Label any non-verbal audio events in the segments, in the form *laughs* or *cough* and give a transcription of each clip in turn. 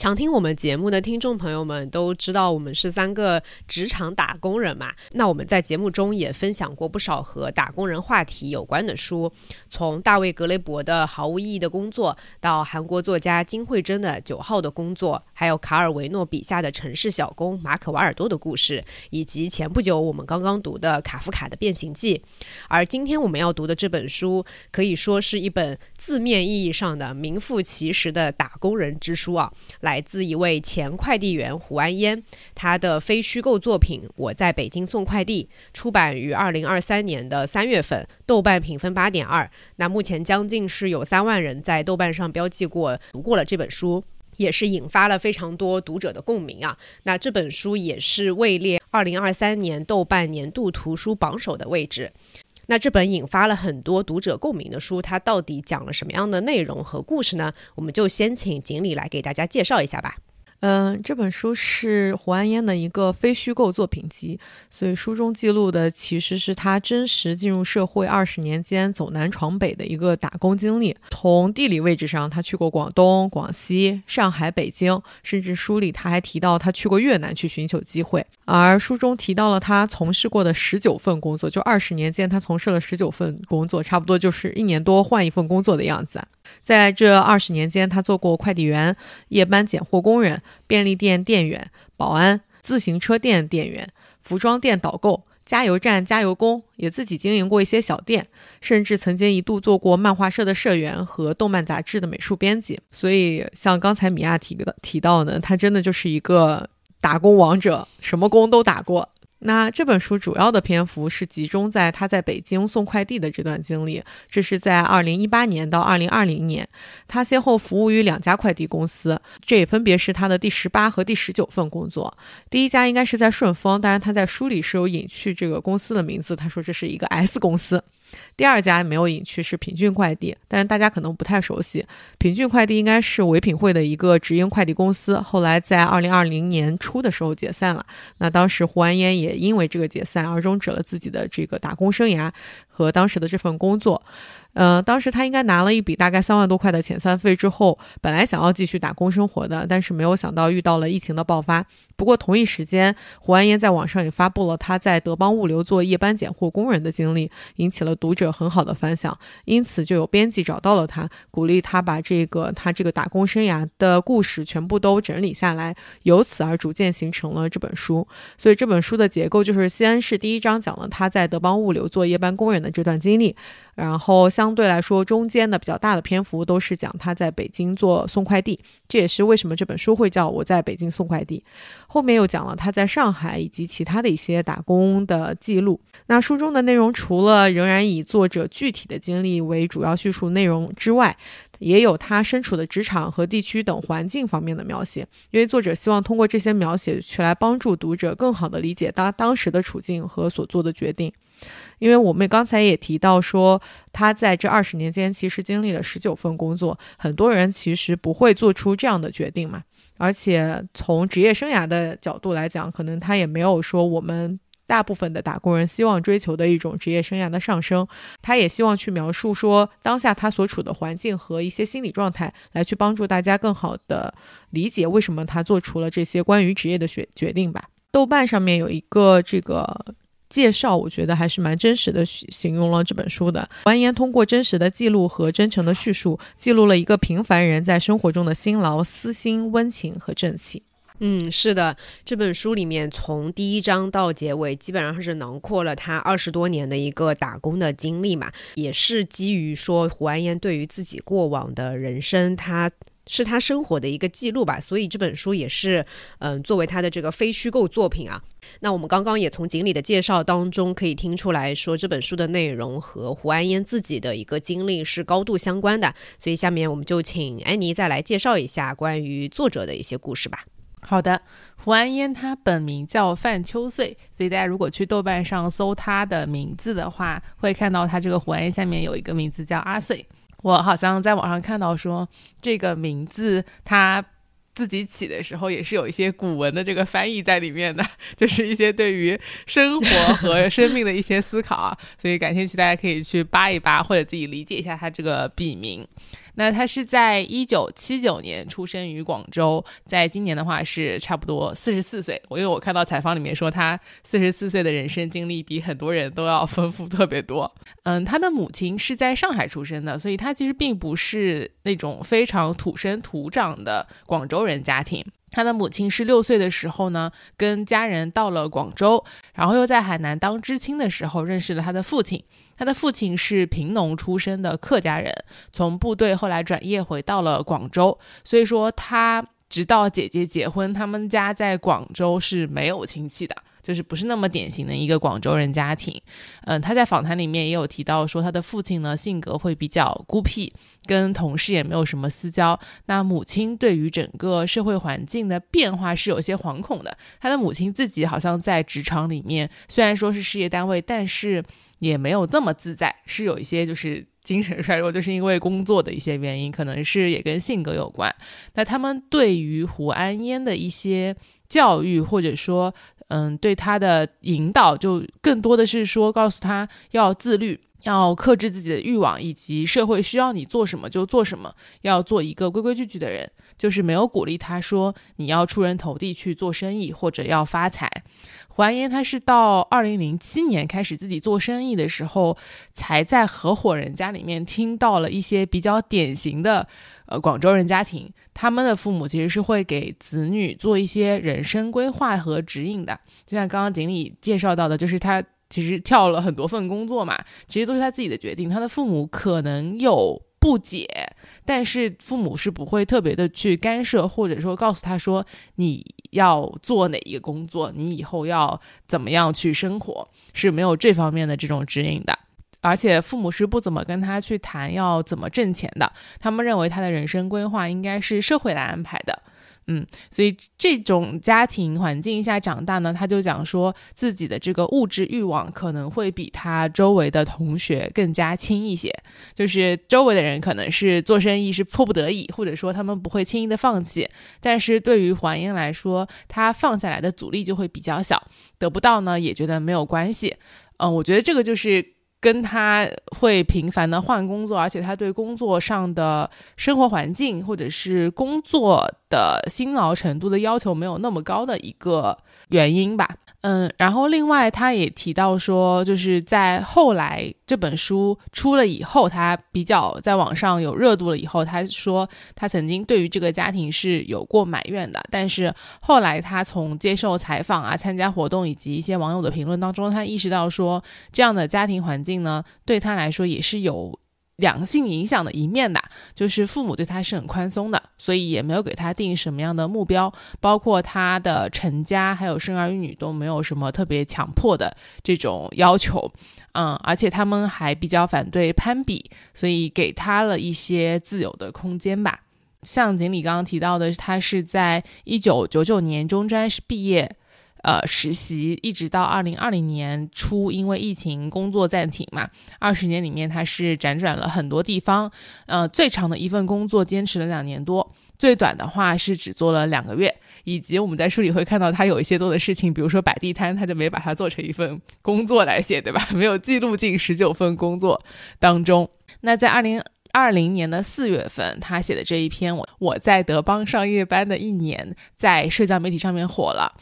常听我们节目的听众朋友们都知道，我们是三个职场打工人嘛。那我们在节目中也分享过不少和打工人话题有关的书，从大卫·格雷伯的《毫无意义的工作》到韩国作家金惠珍的《九号的工作》，还有卡尔维诺笔下的城市小工马可·瓦尔多的故事，以及前不久我们刚刚读的卡夫卡的《变形记》。而今天我们要读的这本书，可以说是一本字面意义上的名副其实的打工人之书啊！来。来自一位前快递员胡安烟，他的非虚构作品《我在北京送快递》出版于二零二三年的三月份，豆瓣评分八点二。那目前将近是有三万人在豆瓣上标记过读过了这本书，也是引发了非常多读者的共鸣啊。那这本书也是位列二零二三年豆瓣年度图书榜首的位置。那这本引发了很多读者共鸣的书，它到底讲了什么样的内容和故事呢？我们就先请锦鲤来给大家介绍一下吧。嗯，这本书是胡安烟的一个非虚构作品集，所以书中记录的其实是他真实进入社会二十年间走南闯北的一个打工经历。从地理位置上，他去过广东、广西、上海、北京，甚至书里他还提到他去过越南去寻求机会。而书中提到了他从事过的十九份工作，就二十年间他从事了十九份工作，差不多就是一年多换一份工作的样子。在这二十年间，他做过快递员、夜班拣货工人、便利店店员、保安、自行车店店员、服装店导购、加油站加油工，也自己经营过一些小店，甚至曾经一度做过漫画社的社员和动漫杂志的美术编辑。所以，像刚才米娅提的提到呢，他真的就是一个打工王者，什么工都打过。那这本书主要的篇幅是集中在他在北京送快递的这段经历。这是在二零一八年到二零二零年，他先后服务于两家快递公司，这也分别是他的第十八和第十九份工作。第一家应该是在顺丰，当然他在书里是有隐去这个公司的名字，他说这是一个 S 公司。第二家没有隐去是品骏快递，但是大家可能不太熟悉。品骏快递应该是唯品会的一个直营快递公司，后来在二零二零年初的时候解散了。那当时胡安烟也因为这个解散而终止了自己的这个打工生涯和当时的这份工作。呃，当时他应该拿了一笔大概三万多块的遣散费之后，本来想要继续打工生活的，但是没有想到遇到了疫情的爆发。不过同一时间，胡安烟在网上也发布了他在德邦物流做夜班拣货工人的经历，引起了读者很好的反响。因此，就有编辑找到了他，鼓励他把这个他这个打工生涯的故事全部都整理下来，由此而逐渐形成了这本书。所以这本书的结构就是：先是第一章讲了他在德邦物流做夜班工人的这段经历，然后相对来说中间的比较大的篇幅都是讲他在北京做送快递。这也是为什么这本书会叫我在北京送快递。后面又讲了他在上海以及其他的一些打工的记录。那书中的内容除了仍然以作者具体的经历为主要叙述内容之外，也有他身处的职场和地区等环境方面的描写。因为作者希望通过这些描写去来帮助读者更好的理解他当时的处境和所做的决定。因为我们刚才也提到说，他在这二十年间其实经历了十九份工作，很多人其实不会做出这样的决定嘛。而且从职业生涯的角度来讲，可能他也没有说我们大部分的打工人希望追求的一种职业生涯的上升。他也希望去描述说当下他所处的环境和一些心理状态，来去帮助大家更好的理解为什么他做出了这些关于职业的决决定吧。豆瓣上面有一个这个。介绍我觉得还是蛮真实的，形容了这本书的。完颜通过真实的记录和真诚的叙述，记录了一个平凡人在生活中的辛劳、私心、温情和正气。嗯，是的，这本书里面从第一章到结尾，基本上是囊括了他二十多年的一个打工的经历嘛，也是基于说胡安烟对于自己过往的人生，他。是他生活的一个记录吧，所以这本书也是，嗯，作为他的这个非虚构作品啊。那我们刚刚也从锦鲤的介绍当中可以听出来说，这本书的内容和胡安烟自己的一个经历是高度相关的。所以下面我们就请安妮再来介绍一下关于作者的一些故事吧。好的，胡安烟他本名叫范秋岁，所以大家如果去豆瓣上搜他的名字的话，会看到他这个胡安烟下面有一个名字叫阿岁。我好像在网上看到说，这个名字它自己起的时候也是有一些古文的这个翻译在里面的，*laughs* 就是一些对于生活和生命的一些思考啊。所以感兴趣大家可以去扒一扒，或者自己理解一下它这个笔名。那他是在一九七九年出生于广州，在今年的话是差不多四十四岁。我因为我看到采访里面说他四十四岁的人生经历比很多人都要丰富特别多。嗯，他的母亲是在上海出生的，所以他其实并不是那种非常土生土长的广州人家庭。他的母亲是六岁的时候呢，跟家人到了广州，然后又在海南当知青的时候认识了他的父亲。他的父亲是贫农出身的客家人，从部队后来转业回到了广州，所以说他直到姐姐结婚，他们家在广州是没有亲戚的。就是不是那么典型的一个广州人家庭，嗯，他在访谈里面也有提到说，他的父亲呢性格会比较孤僻，跟同事也没有什么私交。那母亲对于整个社会环境的变化是有些惶恐的。他的母亲自己好像在职场里面，虽然说是事业单位，但是也没有那么自在，是有一些就是精神衰弱，就是因为工作的一些原因，可能是也跟性格有关。那他们对于胡安烟的一些教育，或者说。嗯，对他的引导就更多的是说，告诉他要自律，要克制自己的欲望，以及社会需要你做什么就做什么，要做一个规规矩矩的人。就是没有鼓励他说你要出人头地去做生意或者要发财。完颜他是到二零零七年开始自己做生意的时候，才在合伙人家里面听到了一些比较典型的。呃，广州人家庭，他们的父母其实是会给子女做一些人生规划和指引的。就像刚刚锦鲤介绍到的，就是他其实跳了很多份工作嘛，其实都是他自己的决定。他的父母可能有不解，但是父母是不会特别的去干涉，或者说告诉他说你要做哪一个工作，你以后要怎么样去生活，是没有这方面的这种指引的。而且父母是不怎么跟他去谈要怎么挣钱的，他们认为他的人生规划应该是社会来安排的，嗯，所以这种家庭环境下长大呢，他就讲说自己的这个物质欲望可能会比他周围的同学更加轻一些，就是周围的人可能是做生意是迫不得已，或者说他们不会轻易的放弃，但是对于黄英来说，他放下来的阻力就会比较小，得不到呢也觉得没有关系，嗯，我觉得这个就是。跟他会频繁的换工作，而且他对工作上的生活环境或者是工作的辛劳程度的要求没有那么高的一个原因吧。嗯，然后另外他也提到说，就是在后来这本书出了以后，他比较在网上有热度了以后，他说他曾经对于这个家庭是有过埋怨的，但是后来他从接受采访啊、参加活动以及一些网友的评论当中，他意识到说这样的家庭环境呢，对他来说也是有。良性影响的一面的，就是父母对他是很宽松的，所以也没有给他定什么样的目标，包括他的成家还有生儿育女都没有什么特别强迫的这种要求，*laughs* 嗯，而且他们还比较反对攀比，所以给他了一些自由的空间吧。像锦鲤刚刚提到的，他是在一九九九年中专毕业。呃，实习一直到二零二零年初，因为疫情工作暂停嘛。二十年里面，他是辗转了很多地方。呃，最长的一份工作坚持了两年多，最短的话是只做了两个月。以及我们在书里会看到他有一些做的事情，比如说摆地摊，他就没把它做成一份工作来写，对吧？*laughs* 没有记录进十九份工作当中。那在二零二零年的四月份，他写的这一篇《我我在德邦上夜班的一年》在社交媒体上面火了。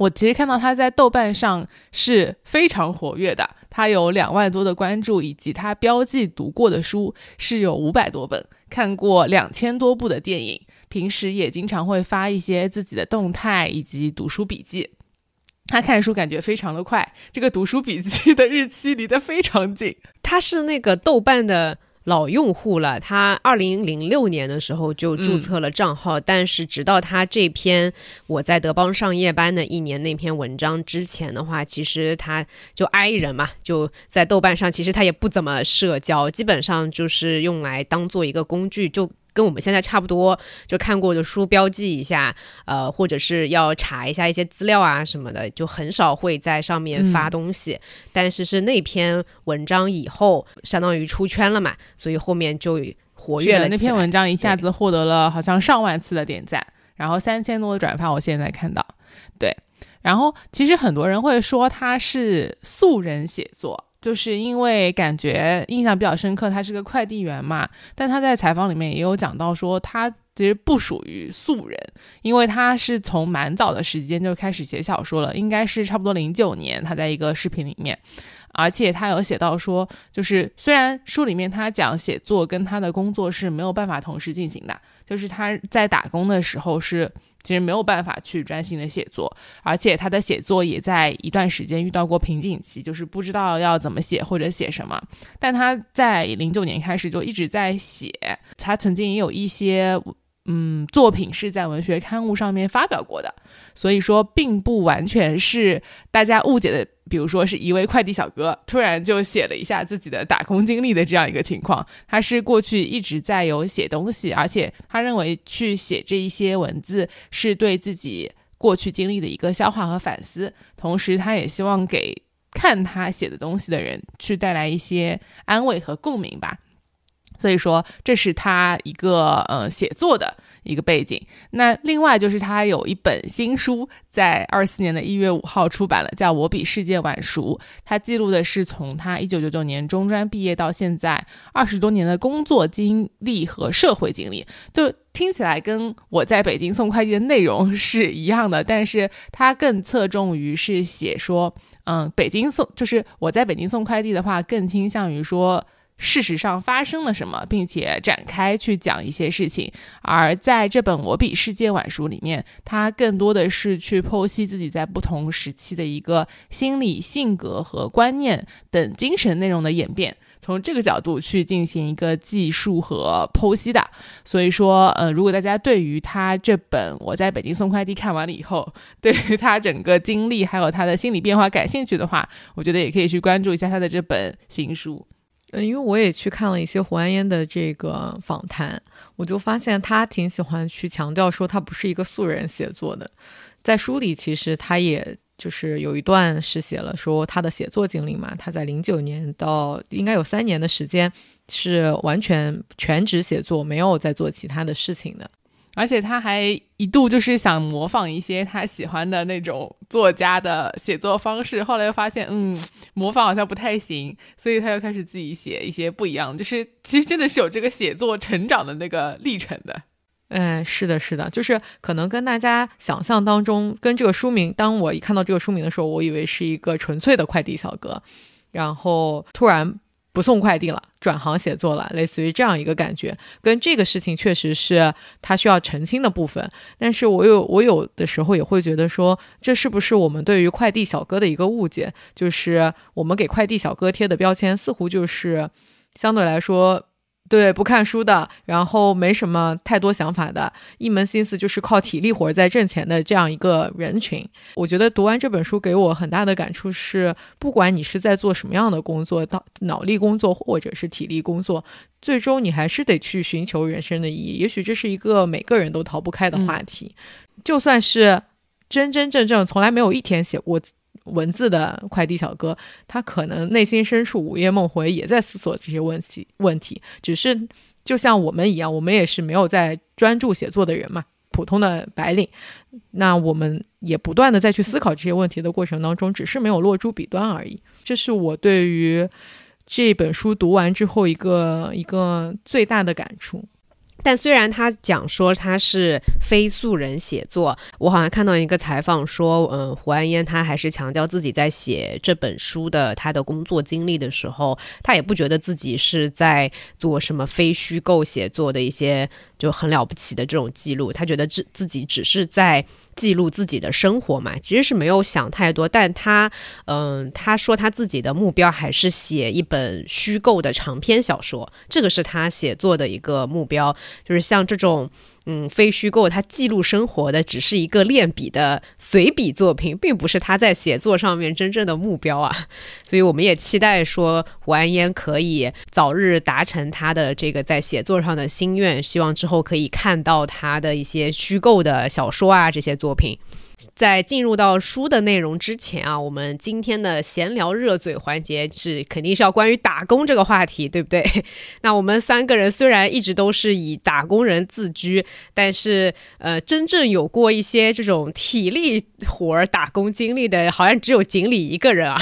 我其实看到他在豆瓣上是非常活跃的，他有两万多的关注，以及他标记读过的书是有五百多本，看过两千多部的电影，平时也经常会发一些自己的动态以及读书笔记。他看书感觉非常的快，这个读书笔记的日期离得非常近。他是那个豆瓣的老用户了，他二零零六年的时候就注册了账号，但是直到他这篇我在德邦上夜班的一年那篇文章之前的话，其实他就 i 人嘛，就在豆瓣上，其实他也不怎么社交，基本上就是用来当做一个工具就。跟我们现在差不多，就看过的书标记一下，呃，或者是要查一下一些资料啊什么的，就很少会在上面发东西。但是是那篇文章以后，相当于出圈了嘛，所以后面就活跃了。那篇文章一下子获得了好像上万次的点赞，然后三千多的转发。我现在看到，对，然后其实很多人会说他是素人写作。就是因为感觉印象比较深刻，他是个快递员嘛，但他在采访里面也有讲到说，他其实不属于素人，因为他是从蛮早的时间就开始写小说了，应该是差不多零九年，他在一个视频里面，而且他有写到说，就是虽然书里面他讲写作跟他的工作是没有办法同时进行的，就是他在打工的时候是。其实没有办法去专心的写作，而且他的写作也在一段时间遇到过瓶颈期，就是不知道要怎么写或者写什么。但他在零九年开始就一直在写，他曾经也有一些。嗯，作品是在文学刊物上面发表过的，所以说并不完全是大家误解的。比如说是一位快递小哥突然就写了一下自己的打工经历的这样一个情况，他是过去一直在有写东西，而且他认为去写这一些文字是对自己过去经历的一个消化和反思，同时他也希望给看他写的东西的人去带来一些安慰和共鸣吧。所以说，这是他一个呃写作的一个背景。那另外就是他有一本新书，在二四年的一月五号出版了，叫《我比世界晚熟》。他记录的是从他一九九九年中专毕业到现在二十多年的工作经历和社会经历。就听起来跟我在北京送快递的内容 *laughs* 是一样的，但是他更侧重于是写说，嗯，北京送就是我在北京送快递的话，更倾向于说。事实上发生了什么，并且展开去讲一些事情。而在这本《我比世界晚熟》里面，他更多的是去剖析自己在不同时期的一个心理、性格和观念等精神内容的演变，从这个角度去进行一个记述和剖析的。所以说，呃，如果大家对于他这本《我在北京送快递》看完了以后，对于他整个经历还有他的心理变化感兴趣的话，我觉得也可以去关注一下他的这本新书。嗯，因为我也去看了一些胡安烟的这个访谈，我就发现他挺喜欢去强调说他不是一个素人写作的。在书里，其实他也就是有一段是写了说他的写作经历嘛，他在零九年到应该有三年的时间是完全全职写作，没有在做其他的事情的。而且他还一度就是想模仿一些他喜欢的那种作家的写作方式，后来又发现，嗯，模仿好像不太行，所以他又开始自己写一些不一样。就是其实真的是有这个写作成长的那个历程的。嗯，是的，是的，就是可能跟大家想象当中，跟这个书名，当我一看到这个书名的时候，我以为是一个纯粹的快递小哥，然后突然。不送快递了，转行写作了，类似于这样一个感觉，跟这个事情确实是他需要澄清的部分。但是我有我有的时候也会觉得说，这是不是我们对于快递小哥的一个误解？就是我们给快递小哥贴的标签，似乎就是相对来说。对，不看书的，然后没什么太多想法的，一门心思就是靠体力活在挣钱的这样一个人群。我觉得读完这本书给我很大的感触是，不管你是在做什么样的工作，到脑力工作或者是体力工作，最终你还是得去寻求人生的意义。也许这是一个每个人都逃不开的话题。就算是真真正正从来没有一天写过。文字的快递小哥，他可能内心深处午夜梦回，也在思索这些问题。问题只是就像我们一样，我们也是没有在专注写作的人嘛，普通的白领。那我们也不断的在去思考这些问题的过程当中，只是没有落诸笔端而已。这是我对于这本书读完之后一个一个最大的感触。但虽然他讲说他是非素人写作，我好像看到一个采访说，嗯，胡安烟他还是强调自己在写这本书的他的工作经历的时候，他也不觉得自己是在做什么非虚构写作的一些就很了不起的这种记录，他觉得自自己只是在。记录自己的生活嘛，其实是没有想太多。但他，嗯，他说他自己的目标还是写一本虚构的长篇小说，这个是他写作的一个目标。就是像这种。嗯，非虚构，他记录生活的只是一个练笔的随笔作品，并不是他在写作上面真正的目标啊。所以我们也期待说胡安烟可以早日达成他的这个在写作上的心愿，希望之后可以看到他的一些虚构的小说啊这些作品。在进入到书的内容之前啊，我们今天的闲聊热嘴环节是肯定是要关于打工这个话题，对不对？*laughs* 那我们三个人虽然一直都是以打工人自居，但是呃，真正有过一些这种体力活儿打工经历的，好像只有锦鲤一个人啊。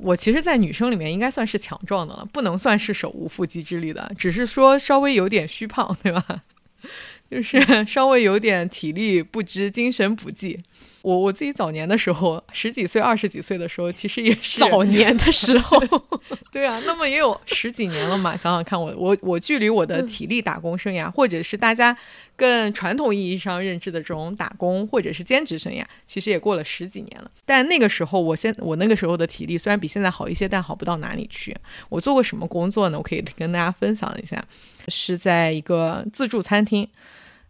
我其实，在女生里面应该算是强壮的了，不能算是手无缚鸡之力的，只是说稍微有点虚胖，对吧？就是 *laughs* 稍微有点体力不支，精神不济。我我自己早年的时候，十几岁、二十几岁的时候，其实也是早年的时候。*laughs* 对啊，那么也有十几年了嘛。想想看，我我我距离我的体力打工生涯，或者是大家更传统意义上认知的这种打工或者是兼职生涯，其实也过了十几年了。但那个时候，我现我那个时候的体力虽然比现在好一些，但好不到哪里去。我做过什么工作呢？我可以跟大家分享一下，是在一个自助餐厅。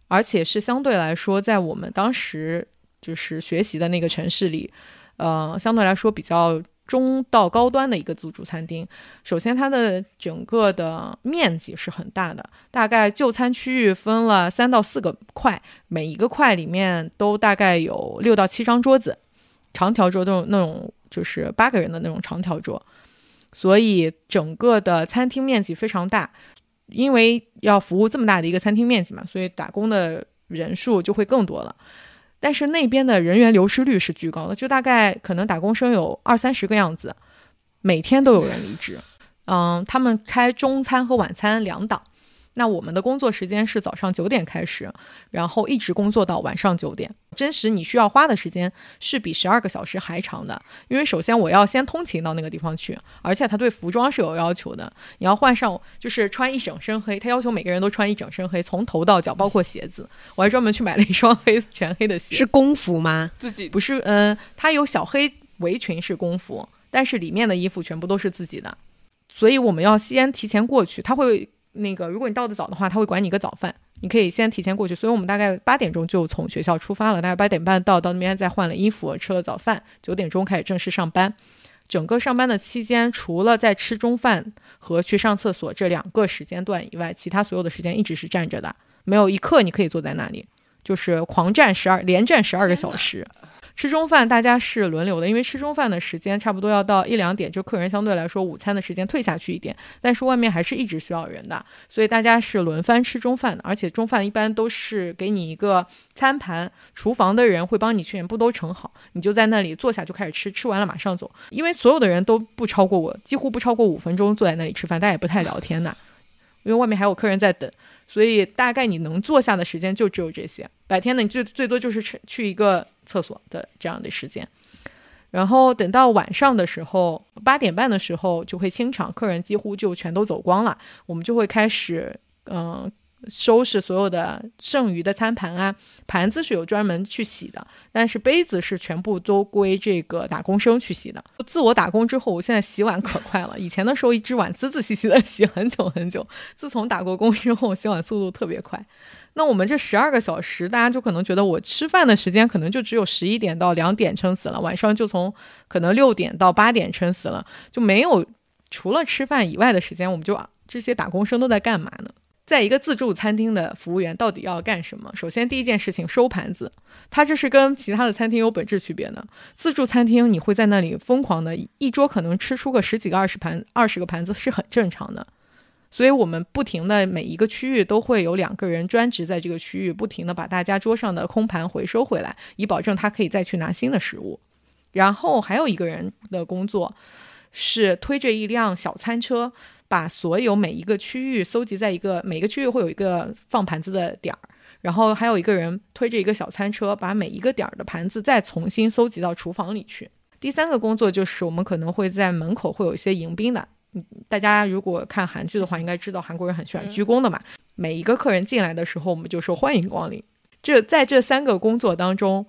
而且是相对来说，在我们当时就是学习的那个城市里，呃，相对来说比较中到高端的一个自助餐厅。首先，它的整个的面积是很大的，大概就餐区域分了三到四个块，每一个块里面都大概有六到七张桌子，长条桌，那种那种就是八个人的那种长条桌，所以整个的餐厅面积非常大。因为要服务这么大的一个餐厅面积嘛，所以打工的人数就会更多了。但是那边的人员流失率是巨高的，就大概可能打工生有二三十个样子，每天都有人离职。嗯，他们开中餐和晚餐两档。那我们的工作时间是早上九点开始，然后一直工作到晚上九点。真实你需要花的时间是比十二个小时还长的，因为首先我要先通勤到那个地方去，而且他对服装是有要求的，你要换上就是穿一整身黑，他要求每个人都穿一整身黑，从头到脚包括鞋子。我还专门去买了一双黑全黑的鞋。是工服吗？自己不是，嗯，他有小黑围裙是工服，但是里面的衣服全部都是自己的，所以我们要先提前过去，他会。那个，如果你到的早的话，他会管你一个早饭，你可以先提前过去。所以我们大概八点钟就从学校出发了，大概八点半到，到那边再换了衣服，吃了早饭，九点钟开始正式上班。整个上班的期间，除了在吃中饭和去上厕所这两个时间段以外，其他所有的时间一直是站着的，没有一刻你可以坐在那里，就是狂站十二，连站十二个小时。吃中饭，大家是轮流的，因为吃中饭的时间差不多要到一两点，就客人相对来说午餐的时间退下去一点，但是外面还是一直需要人的，所以大家是轮番吃中饭的，而且中饭一般都是给你一个餐盘，厨房的人会帮你全部都盛好，你就在那里坐下就开始吃，吃完了马上走，因为所有的人都不超过我，几乎不超过五分钟坐在那里吃饭，大家也不太聊天的，因为外面还有客人在等。所以大概你能坐下的时间就只有这些。白天呢，你最最多就是去去一个厕所的这样的时间。然后等到晚上的时候，八点半的时候就会清场，客人几乎就全都走光了，我们就会开始嗯。收拾所有的剩余的餐盘啊，盘子是有专门去洗的，但是杯子是全部都归这个打工生去洗的。自我打工之后，我现在洗碗可快了。以前的时候，一只碗仔仔细细的洗很久很久。自从打过工之后，洗碗速度特别快。那我们这十二个小时，大家就可能觉得我吃饭的时间可能就只有十一点到两点撑死了，晚上就从可能六点到八点撑死了，就没有除了吃饭以外的时间，我们就这些打工生都在干嘛呢？在一个自助餐厅的服务员到底要干什么？首先，第一件事情收盘子，他这是跟其他的餐厅有本质区别的。自助餐厅你会在那里疯狂的，一桌可能吃出个十几个、二十盘、二十个盘子是很正常的。所以我们不停的每一个区域都会有两个人专职在这个区域，不停的把大家桌上的空盘回收回来，以保证他可以再去拿新的食物。然后还有一个人的工作是推着一辆小餐车。把所有每一个区域搜集在一个每个区域会有一个放盘子的点儿，然后还有一个人推着一个小餐车，把每一个点儿的盘子再重新搜集到厨房里去。第三个工作就是我们可能会在门口会有一些迎宾的，嗯，大家如果看韩剧的话，应该知道韩国人很喜欢鞠躬的嘛。每一个客人进来的时候，我们就说欢迎光临。这在这三个工作当中，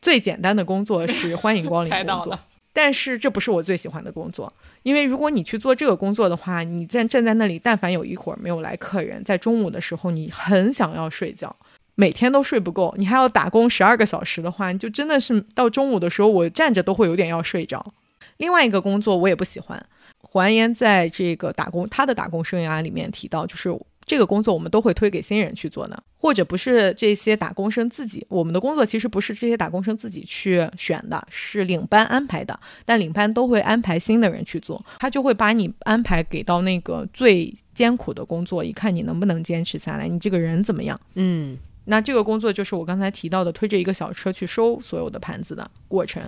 最简单的工作是欢迎光临工作。但是这不是我最喜欢的工作，因为如果你去做这个工作的话，你站站在那里，但凡有一会儿没有来客人，在中午的时候，你很想要睡觉。每天都睡不够，你还要打工十二个小时的话，你就真的是到中午的时候，我站着都会有点要睡着。另外一个工作我也不喜欢。胡安烟在这个打工他的打工生涯里面提到，就是这个工作我们都会推给新人去做呢，或者不是这些打工生自己。我们的工作其实不是这些打工生自己去选的，是领班安排的。但领班都会安排新的人去做，他就会把你安排给到那个最艰苦的工作，一看你能不能坚持下来，你这个人怎么样？嗯。那这个工作就是我刚才提到的，推着一个小车去收所有的盘子的过程。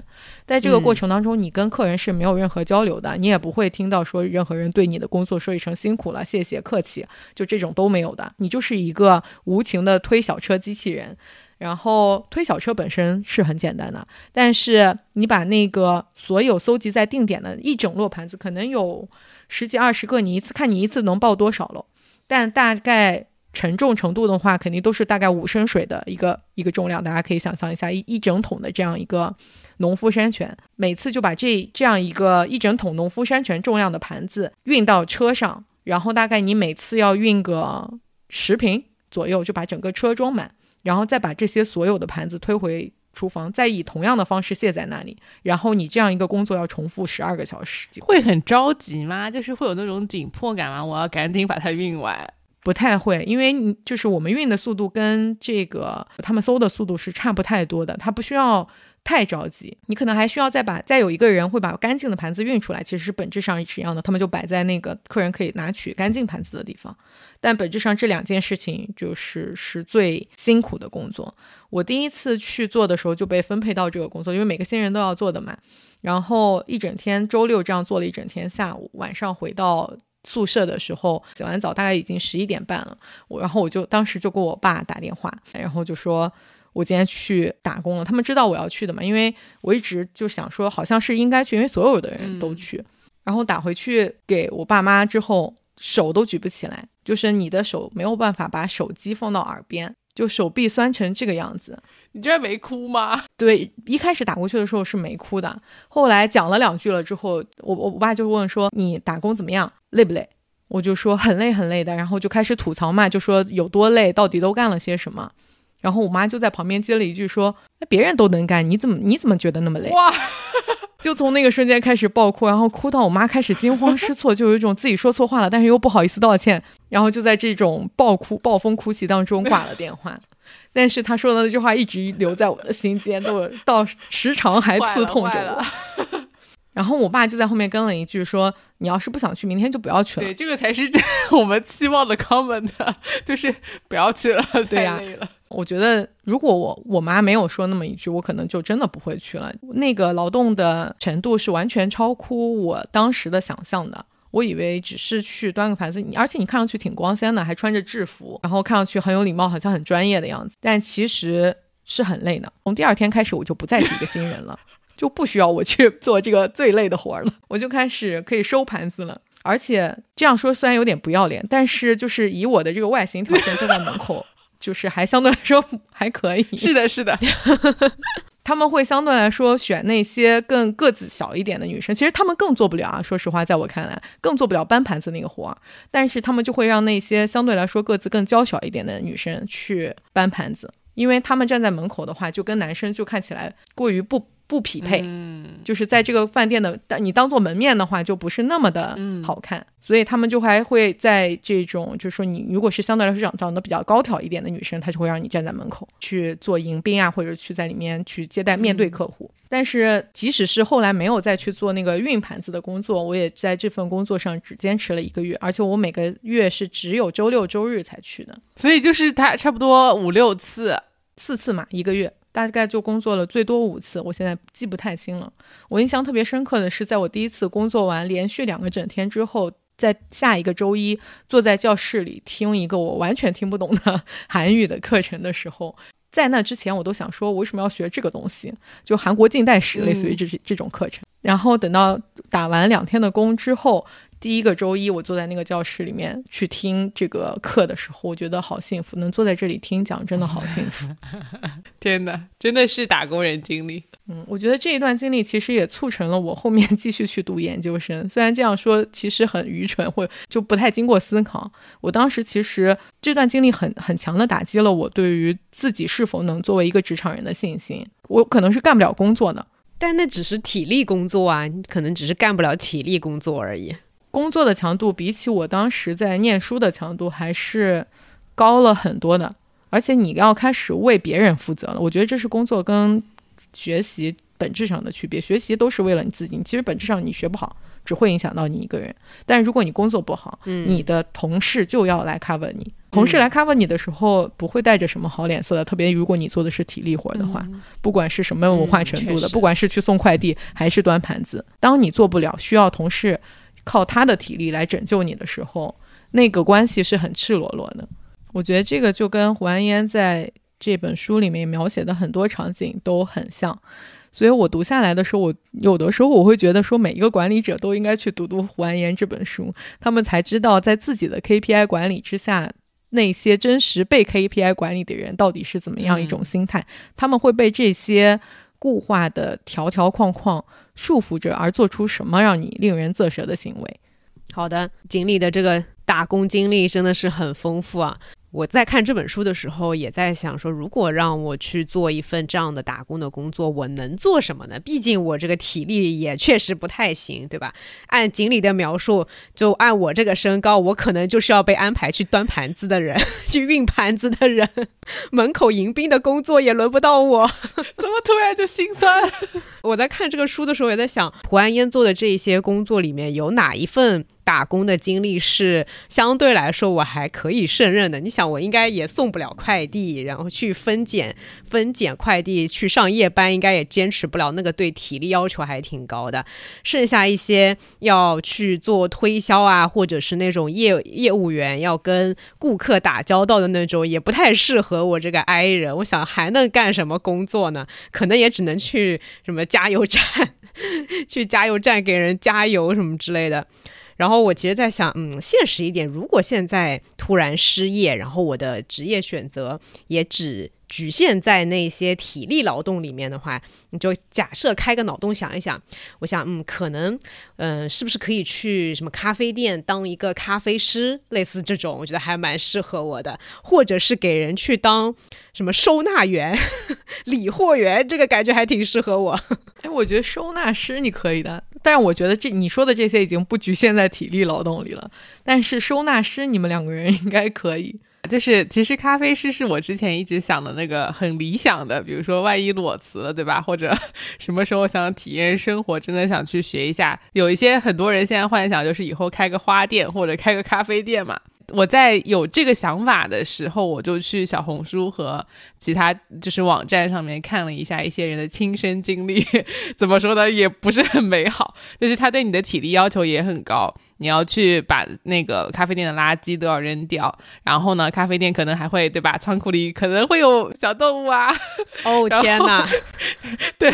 在这个过程当中，你跟客人是没有任何交流的，你也不会听到说任何人对你的工作说一声辛苦了、谢谢、客气，就这种都没有的。你就是一个无情的推小车机器人。然后推小车本身是很简单的，但是你把那个所有搜集在定点的一整摞盘子，可能有十几二十个，你一次看你一次能抱多少了，但大概。沉重程度的话，肯定都是大概五升水的一个一个重量，大家可以想象一下，一一整桶的这样一个农夫山泉，每次就把这这样一个一整桶农夫山泉重量的盘子运到车上，然后大概你每次要运个十瓶左右，就把整个车装满，然后再把这些所有的盘子推回厨房，再以同样的方式卸在那里，然后你这样一个工作要重复十二个小时，会很着急吗？就是会有那种紧迫感吗？我要赶紧把它运完。不太会，因为你就是我们运的速度跟这个他们搜的速度是差不太多的，他不需要太着急。你可能还需要再把再有一个人会把干净的盘子运出来，其实是本质上是一样的，他们就摆在那个客人可以拿取干净盘子的地方。但本质上这两件事情就是是最辛苦的工作。我第一次去做的时候就被分配到这个工作，因为每个新人都要做的嘛。然后一整天，周六这样做了一整天，下午晚上回到。宿舍的时候洗完澡大概已经十一点半了，我然后我就当时就给我爸打电话，然后就说我今天去打工了。他们知道我要去的嘛，因为我一直就想说好像是应该去，因为所有的人都去。然后打回去给我爸妈之后，手都举不起来，就是你的手没有办法把手机放到耳边，就手臂酸成这个样子。你这没哭吗？对，一开始打过去的时候是没哭的，后来讲了两句了之后，我我我爸就问说你打工怎么样，累不累？我就说很累很累的，然后就开始吐槽嘛，就说有多累，到底都干了些什么。然后我妈就在旁边接了一句说：“那别人都能干，你怎么你怎么觉得那么累？”哇！*laughs* 就从那个瞬间开始爆哭，然后哭到我妈开始惊慌失措，就有一种自己说错话了，但是又不好意思道歉，然后就在这种暴哭暴风哭泣当中挂了电话。但是他说的那句话一直留在我的心间，都到时常还刺痛着我。*laughs* 然后我爸就在后面跟了一句说：“你要是不想去，明天就不要去了。”对，这个才是 *laughs* 我们期望的 comment，就是不要去了。对呀，我觉得如果我我妈没有说那么一句，我可能就真的不会去了。那个劳动的程度是完全超乎我当时的想象的。我以为只是去端个盘子，你而且你看上去挺光鲜的，还穿着制服，然后看上去很有礼貌，好像很专业的样子。但其实是很累的。从第二天开始，我就不再是一个新人了。就不需要我去做这个最累的活了，*laughs* 我就开始可以收盘子了。而且这样说虽然有点不要脸，但是就是以我的这个外形条件站在门口，*laughs* 就是还相对来说还可以。是的，是的，*laughs* 他们会相对来说选那些更个子小一点的女生，其实他们更做不了啊。说实话，在我看来，更做不了搬盘子那个活儿，但是他们就会让那些相对来说个子更娇小一点的女生去搬盘子，因为他们站在门口的话，就跟男生就看起来过于不。不匹配，就是在这个饭店的，你当做门面的话，就不是那么的好看，所以他们就还会在这种，就是说你如果是相对来说长长得比较高挑一点的女生，她就会让你站在门口去做迎宾啊，或者去在里面去接待面对客户。但是即使是后来没有再去做那个运盘子的工作，我也在这份工作上只坚持了一个月，而且我每个月是只有周六周日才去的，所以就是他差不多五六次，四次嘛，一个月。大概就工作了最多五次，我现在记不太清了。我印象特别深刻的是，在我第一次工作完连续两个整天之后，在下一个周一坐在教室里听一个我完全听不懂的韩语的课程的时候，*laughs* 在那之前我都想说，我为什么要学这个东西？就韩国近代史，类似于这这种课程。然后等到打完两天的工之后。第一个周一，我坐在那个教室里面去听这个课的时候，我觉得好幸福，能坐在这里听讲，真的好幸福。*laughs* 天哪，真的是打工人经历。嗯，我觉得这一段经历其实也促成了我后面继续去读研究生。虽然这样说其实很愚蠢，或就不太经过思考。我当时其实这段经历很很强的打击了我对于自己是否能作为一个职场人的信心。我可能是干不了工作的，但那只是体力工作啊，你可能只是干不了体力工作而已。工作的强度比起我当时在念书的强度还是高了很多的，而且你要开始为别人负责了。我觉得这是工作跟学习本质上的区别。学习都是为了你自己，其实本质上你学不好只会影响到你一个人。但如果你工作不好，你的同事就要来 cover 你。同事来 cover 你的时候，不会带着什么好脸色的。特别如果你做的是体力活的话，不管是什么文化程度的，不管是去送快递还是端盘子，当你做不了，需要同事。靠他的体力来拯救你的时候，那个关系是很赤裸裸的。我觉得这个就跟胡安烟在这本书里面描写的很多场景都很像。所以我读下来的时候，我有的时候我会觉得说，每一个管理者都应该去读读胡安烟这本书，他们才知道在自己的 KPI 管理之下，那些真实被 KPI 管理的人到底是怎么样一种心态，他们会被这些。固化的条条框框束缚着，而做出什么让你令人啧舌的行为？好的，锦鲤的这个打工经历真的是很丰富啊。我在看这本书的时候，也在想说，如果让我去做一份这样的打工的工作，我能做什么呢？毕竟我这个体力也确实不太行，对吧？按锦鲤的描述，就按我这个身高，我可能就是要被安排去端盘子的人，*laughs* 去运盘子的人，门口迎宾的工作也轮不到我。*laughs* 怎么突然就心酸？*laughs* 我在看这个书的时候，也在想，蒲安烟做的这些工作里面有哪一份？打工的经历是相对来说我还可以胜任的。你想，我应该也送不了快递，然后去分拣分拣快递，去上夜班，应该也坚持不了。那个对体力要求还挺高的。剩下一些要去做推销啊，或者是那种业业务员，要跟顾客打交道的那种，也不太适合我这个 I 人。我想还能干什么工作呢？可能也只能去什么加油站，*laughs* 去加油站给人加油什么之类的。然后我其实，在想，嗯，现实一点，如果现在突然失业，然后我的职业选择也只。局限在那些体力劳动里面的话，你就假设开个脑洞想一想，我想，嗯，可能，嗯，是不是可以去什么咖啡店当一个咖啡师，类似这种，我觉得还蛮适合我的，或者是给人去当什么收纳员、*laughs* 理货员，这个感觉还挺适合我。*laughs* 哎，我觉得收纳师你可以的，但是我觉得这你说的这些已经不局限在体力劳动里了，但是收纳师你们两个人应该可以。就是其实咖啡师是我之前一直想的那个很理想的，比如说万一裸辞了，对吧？或者 *laughs* 什么时候想体验生活，真的想去学一下。有一些很多人现在幻想就是以后开个花店或者开个咖啡店嘛。我在有这个想法的时候，我就去小红书和其他就是网站上面看了一下一些人的亲身经历。*laughs* 怎么说呢？也不是很美好，就是他对你的体力要求也很高。你要去把那个咖啡店的垃圾都要扔掉，然后呢，咖啡店可能还会对吧？仓库里可能会有小动物啊！*laughs* 哦天哪！对，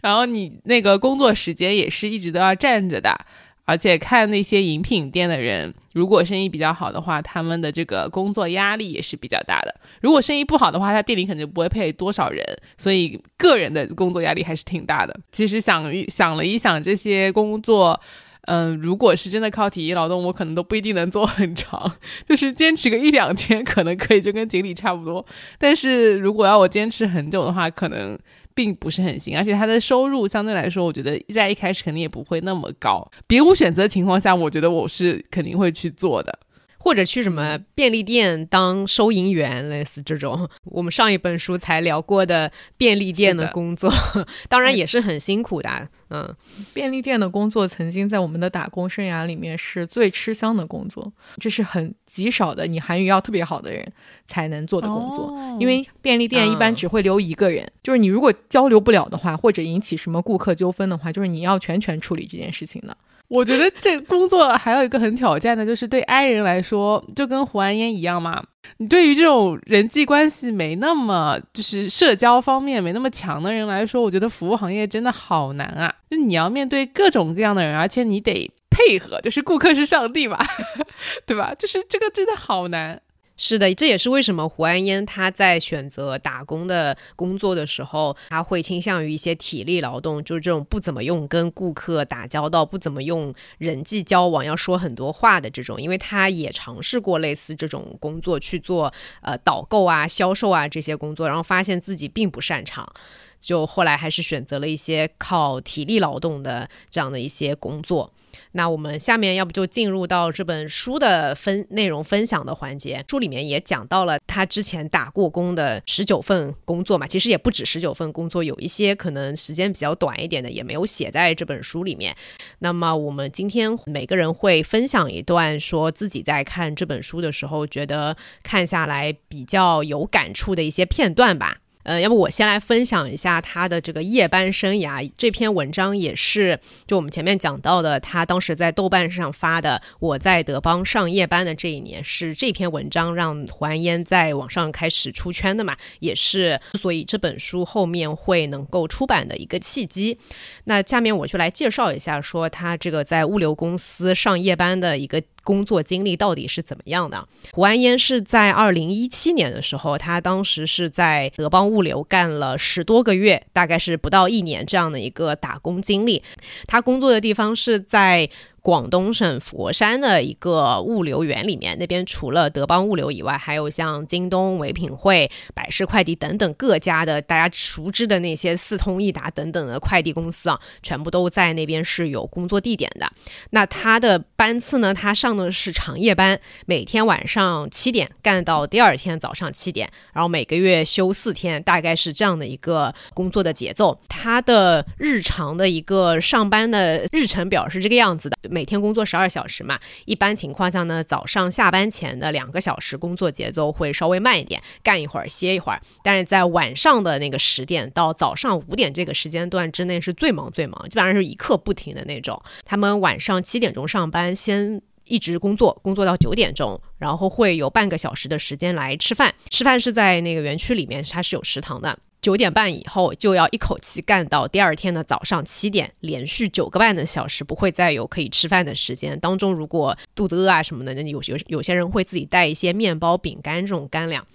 然后你那个工作时间也是一直都要站着的，而且看那些饮品店的人，如果生意比较好的话，他们的这个工作压力也是比较大的；如果生意不好的话，他店里肯定不会配多少人，所以个人的工作压力还是挺大的。其实想一想了一想，这些工作。嗯，如果是真的靠体力劳动，我可能都不一定能做很长，*laughs* 就是坚持个一两天可能可以，就跟锦鲤差不多。但是如果要我坚持很久的话，可能并不是很行，而且他的收入相对来说，我觉得在一开始肯定也不会那么高。别无选择情况下，我觉得我是肯定会去做的。或者去什么便利店当收银员，类似这种，我们上一本书才聊过的便利店的工作，*laughs* 当然也是很辛苦的。嗯，便利店的工作曾经在我们的打工生涯里面是最吃香的工作，这是很极少的，你韩语要特别好的人才能做的工作，因为便利店一般只会留一个人，就是你如果交流不了的话，或者引起什么顾客纠纷的话，就是你要全权处理这件事情的。我觉得这工作还有一个很挑战的，就是对 I 人来说，就跟胡安烟一样嘛。你对于这种人际关系没那么，就是社交方面没那么强的人来说，我觉得服务行业真的好难啊！就你要面对各种各样的人，而且你得配合，就是顾客是上帝嘛，*laughs* 对吧？就是这个真的好难。是的，这也是为什么胡安烟他在选择打工的工作的时候，他会倾向于一些体力劳动，就是这种不怎么用跟顾客打交道、不怎么用人际交往、要说很多话的这种。因为他也尝试过类似这种工作去做，呃，导购啊、销售啊这些工作，然后发现自己并不擅长，就后来还是选择了一些靠体力劳动的这样的一些工作。那我们下面要不就进入到这本书的分内容分享的环节。书里面也讲到了他之前打过工的十九份工作嘛，其实也不止十九份工作，有一些可能时间比较短一点的也没有写在这本书里面。那么我们今天每个人会分享一段，说自己在看这本书的时候觉得看下来比较有感触的一些片段吧。呃，要不我先来分享一下他的这个夜班生涯。这篇文章也是就我们前面讲到的，他当时在豆瓣上发的“我在德邦上夜班的这一年”，是这篇文章让胡安烟在网上开始出圈的嘛，也是所以这本书后面会能够出版的一个契机。那下面我就来介绍一下，说他这个在物流公司上夜班的一个。工作经历到底是怎么样的？胡安烟是在二零一七年的时候，他当时是在德邦物流干了十多个月，大概是不到一年这样的一个打工经历。他工作的地方是在。广东省佛山的一个物流园里面，那边除了德邦物流以外，还有像京东、唯品会、百世快递等等各家的大家熟知的那些四通一达等等的快递公司啊，全部都在那边是有工作地点的。那他的班次呢？他上的是长夜班，每天晚上七点干到第二天早上七点，然后每个月休四天，大概是这样的一个工作的节奏。他的日常的一个上班的日程表是这个样子的。每天工作十二小时嘛，一般情况下呢，早上下班前的两个小时工作节奏会稍微慢一点，干一会儿歇一会儿。但是在晚上的那个十点到早上五点这个时间段之内是最忙最忙，基本上是一刻不停的那种。他们晚上七点钟上班，先一直工作，工作到九点钟，然后会有半个小时的时间来吃饭。吃饭是在那个园区里面，它是有食堂的。九点半以后就要一口气干到第二天的早上七点，连续九个半的小时，不会再有可以吃饭的时间。当中如果肚子饿啊什么的，那有有有些人会自己带一些面包、饼干这种干粮。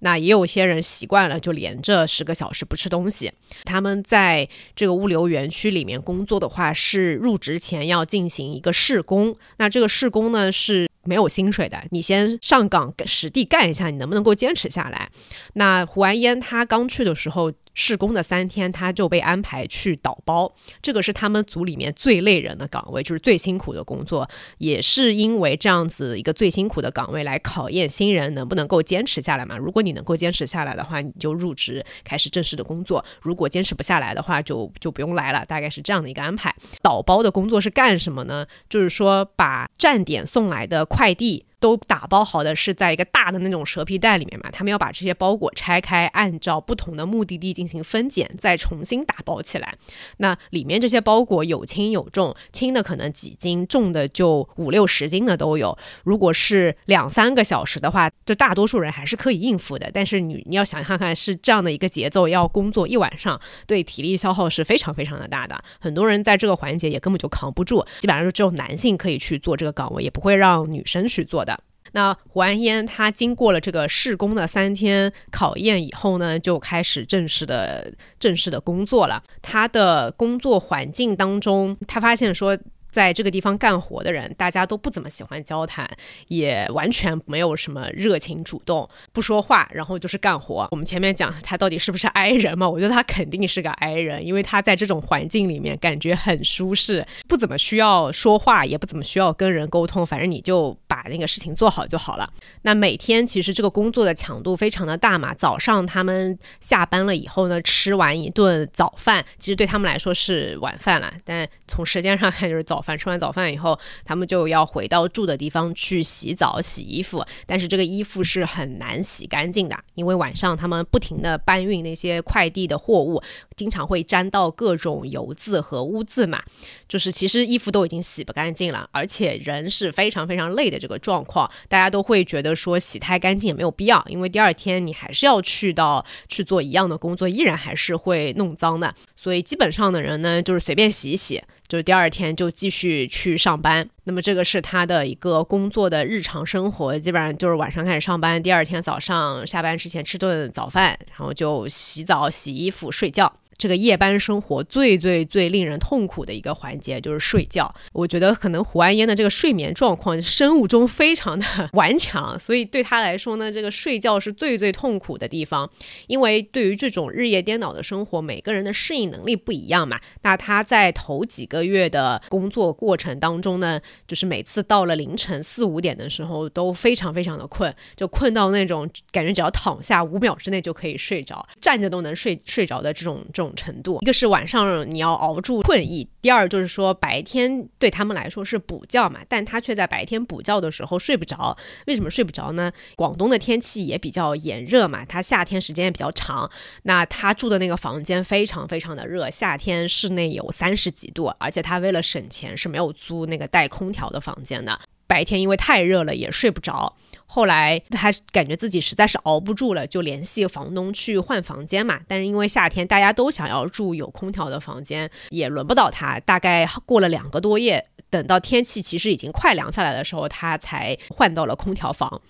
那也有些人习惯了，就连着十个小时不吃东西。他们在这个物流园区里面工作的话，是入职前要进行一个试工。那这个试工呢是。没有薪水的，你先上岗实地干一下，你能不能够坚持下来？那胡安烟他刚去的时候。试工的三天，他就被安排去倒包，这个是他们组里面最累人的岗位，就是最辛苦的工作，也是因为这样子一个最辛苦的岗位来考验新人能不能够坚持下来嘛。如果你能够坚持下来的话，你就入职开始正式的工作；如果坚持不下来的话，就就不用来了。大概是这样的一个安排。倒包的工作是干什么呢？就是说把站点送来的快递。都打包好的是在一个大的那种蛇皮袋里面嘛，他们要把这些包裹拆开，按照不同的目的地进行分拣，再重新打包起来。那里面这些包裹有轻有重，轻的可能几斤，重的就五六十斤的都有。如果是两三个小时的话，就大多数人还是可以应付的。但是你你要想看看，是这样的一个节奏，要工作一晚上，对体力消耗是非常非常的大的。很多人在这个环节也根本就扛不住，基本上就只有男性可以去做这个岗位，也不会让女生去做的。那胡安烟他经过了这个试工的三天考验以后呢，就开始正式的正式的工作了。他的工作环境当中，他发现说。在这个地方干活的人，大家都不怎么喜欢交谈，也完全没有什么热情主动，不说话，然后就是干活。我们前面讲他到底是不是 I 人嘛？我觉得他肯定是个 I 人，因为他在这种环境里面感觉很舒适，不怎么需要说话，也不怎么需要跟人沟通，反正你就把那个事情做好就好了。那每天其实这个工作的强度非常的大嘛，早上他们下班了以后呢，吃完一顿早饭，其实对他们来说是晚饭了，但从时间上看就是早。早饭，吃完早饭以后，他们就要回到住的地方去洗澡、洗衣服。但是这个衣服是很难洗干净的，因为晚上他们不停的搬运那些快递的货物，经常会沾到各种油渍和污渍嘛。就是其实衣服都已经洗不干净了，而且人是非常非常累的这个状况，大家都会觉得说洗太干净也没有必要，因为第二天你还是要去到去做一样的工作，依然还是会弄脏的。所以基本上的人呢，就是随便洗一洗，就是第二天就继续去上班。那么这个是他的一个工作的日常生活，基本上就是晚上开始上班，第二天早上下班之前吃顿早饭，然后就洗澡、洗衣服、睡觉。这个夜班生活最最最令人痛苦的一个环节就是睡觉。我觉得可能胡安烟的这个睡眠状况生物钟非常的顽强，所以对他来说呢，这个睡觉是最最痛苦的地方。因为对于这种日夜颠倒的生活，每个人的适应能力不一样嘛。那他在头几个月的工作过程当中呢，就是每次到了凌晨四五点的时候都非常非常的困，就困到那种感觉只要躺下五秒之内就可以睡着，站着都能睡睡着的这种这种。程度，一个是晚上你要熬住困意，第二就是说白天对他们来说是补觉嘛，但他却在白天补觉的时候睡不着。为什么睡不着呢？广东的天气也比较炎热嘛，它夏天时间也比较长。那他住的那个房间非常非常的热，夏天室内有三十几度，而且他为了省钱是没有租那个带空调的房间的。白天因为太热了也睡不着。后来他感觉自己实在是熬不住了，就联系房东去换房间嘛。但是因为夏天大家都想要住有空调的房间，也轮不到他。大概过了两个多月，等到天气其实已经快凉下来的时候，他才换到了空调房。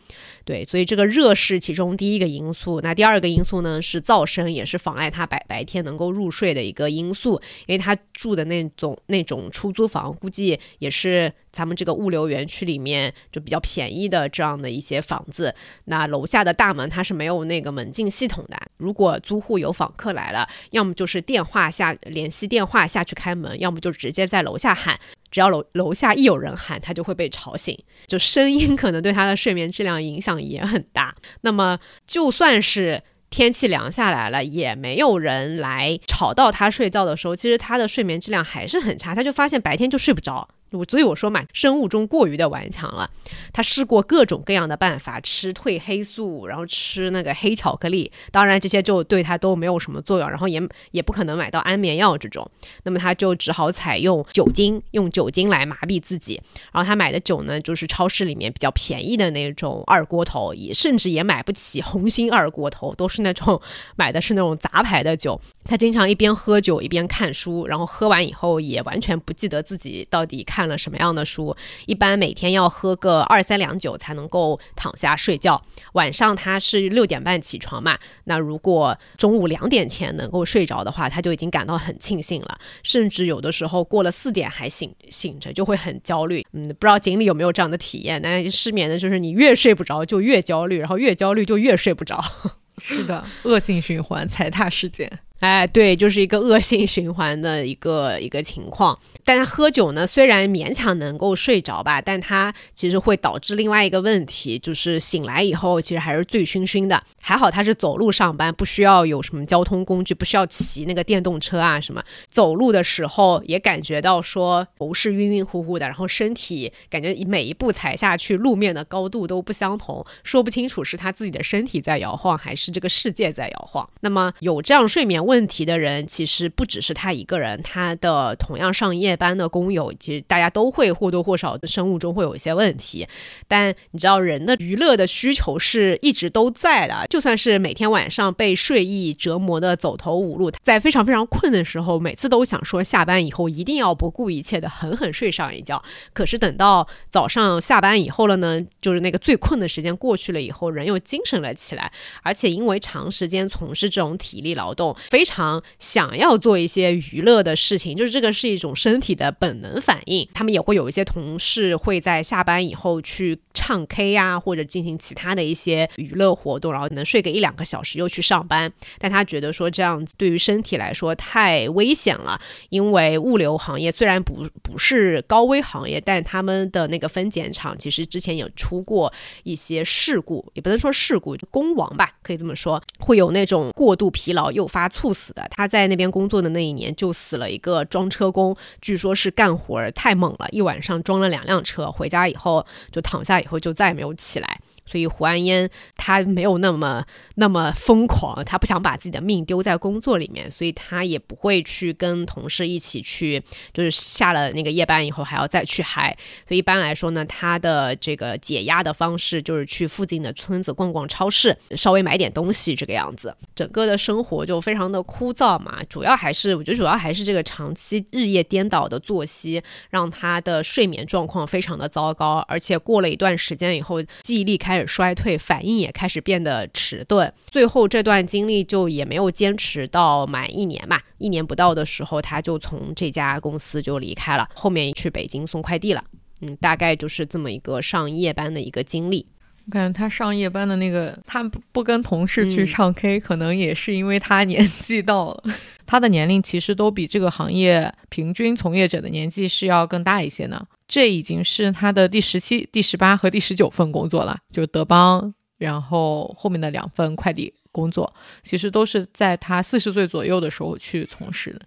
对，所以这个热是其中第一个因素。那第二个因素呢，是噪声，也是妨碍他白白天能够入睡的一个因素。因为他住的那种那种出租房，估计也是咱们这个物流园区里面就比较便宜的这样的一些房子。那楼下的大门它是没有那个门禁系统的。如果租户有访客来了，要么就是电话下联系电话下去开门，要么就直接在楼下喊。只要楼楼下一有人喊，他就会被吵醒，就声音可能对他的睡眠质量影响也很大。那么就算是天气凉下来了，也没有人来吵到他睡觉的时候，其实他的睡眠质量还是很差，他就发现白天就睡不着。我所以我说嘛，生物钟过于的顽强了。他试过各种各样的办法，吃褪黑素，然后吃那个黑巧克力，当然这些就对他都没有什么作用，然后也也不可能买到安眠药这种。那么他就只好采用酒精，用酒精来麻痹自己。然后他买的酒呢，就是超市里面比较便宜的那种二锅头，也甚至也买不起红星二锅头，都是那种买的是那种杂牌的酒。他经常一边喝酒一边看书，然后喝完以后也完全不记得自己到底看看了什么样的书。一般每天要喝个二三两酒才能够躺下睡觉。晚上他是六点半起床嘛，那如果中午两点前能够睡着的话，他就已经感到很庆幸了。甚至有的时候过了四点还醒醒着，就会很焦虑。嗯，不知道锦鲤有没有这样的体验？那失眠的就是你越睡不着就越焦虑，然后越焦虑就越睡不着。*laughs* 是的，恶性循环，踩踏事件。哎，对，就是一个恶性循环的一个 *laughs* 一个情况。但他喝酒呢，虽然勉强能够睡着吧，但他其实会导致另外一个问题，就是醒来以后其实还是醉醺醺的。还好他是走路上班，不需要有什么交通工具，不需要骑那个电动车啊什么。走路的时候也感觉到说头是晕晕乎乎的，然后身体感觉每一步踩下去路面的高度都不相同，说不清楚是他自己的身体在摇晃，还是这个世界在摇晃。那么有这样睡眠问题的人，其实不只是他一个人，他的同样上夜班的工友，其实大家都会或多或少的生物钟会有一些问题。但你知道，人的娱乐的需求是一直都在的，就算是每天晚上被睡意折磨的走投无路，在非常非常困的时候，每次都想说下班以后一定要不顾一切的狠狠睡上一觉。可是等到早上下班以后了呢，就是那个最困的时间过去了以后，人又精神了起来，而且因为长时间从事这种体力劳动，非非常想要做一些娱乐的事情，就是这个是一种身体的本能反应。他们也会有一些同事会在下班以后去唱 K 呀，或者进行其他的一些娱乐活动，然后能睡个一两个小时又去上班。但他觉得说这样对于身体来说太危险了，因为物流行业虽然不不是高危行业，但他们的那个分拣厂其实之前有出过一些事故，也不能说事故，工亡吧，可以这么说，会有那种过度疲劳诱发猝不死的。他在那边工作的那一年就死了一个装车工，据说是干活太猛了，一晚上装了两辆车，回家以后就躺下以后就再也没有起来。所以胡安烟他没有那么那么疯狂，他不想把自己的命丢在工作里面，所以他也不会去跟同事一起去，就是下了那个夜班以后还要再去嗨。所以一般来说呢，他的这个解压的方式就是去附近的村子逛逛超市，稍微买点东西这个样子。整个的生活就非常的枯燥嘛，主要还是我觉得主要还是这个长期日夜颠倒的作息，让他的睡眠状况非常的糟糕，而且过了一段时间以后，记忆力开始。衰退，反应也开始变得迟钝，最后这段经历就也没有坚持到满一年嘛，一年不到的时候，他就从这家公司就离开了，后面去北京送快递了。嗯，大概就是这么一个上夜班的一个经历。我感觉他上夜班的那个，他不不跟同事去唱 K，可能也是因为他年纪到了。*laughs* 他的年龄其实都比这个行业平均从业者的年纪是要更大一些呢。这已经是他的第十七、第十八和第十九份工作了，就德邦，然后后面的两份快递工作，其实都是在他四十岁左右的时候去从事的。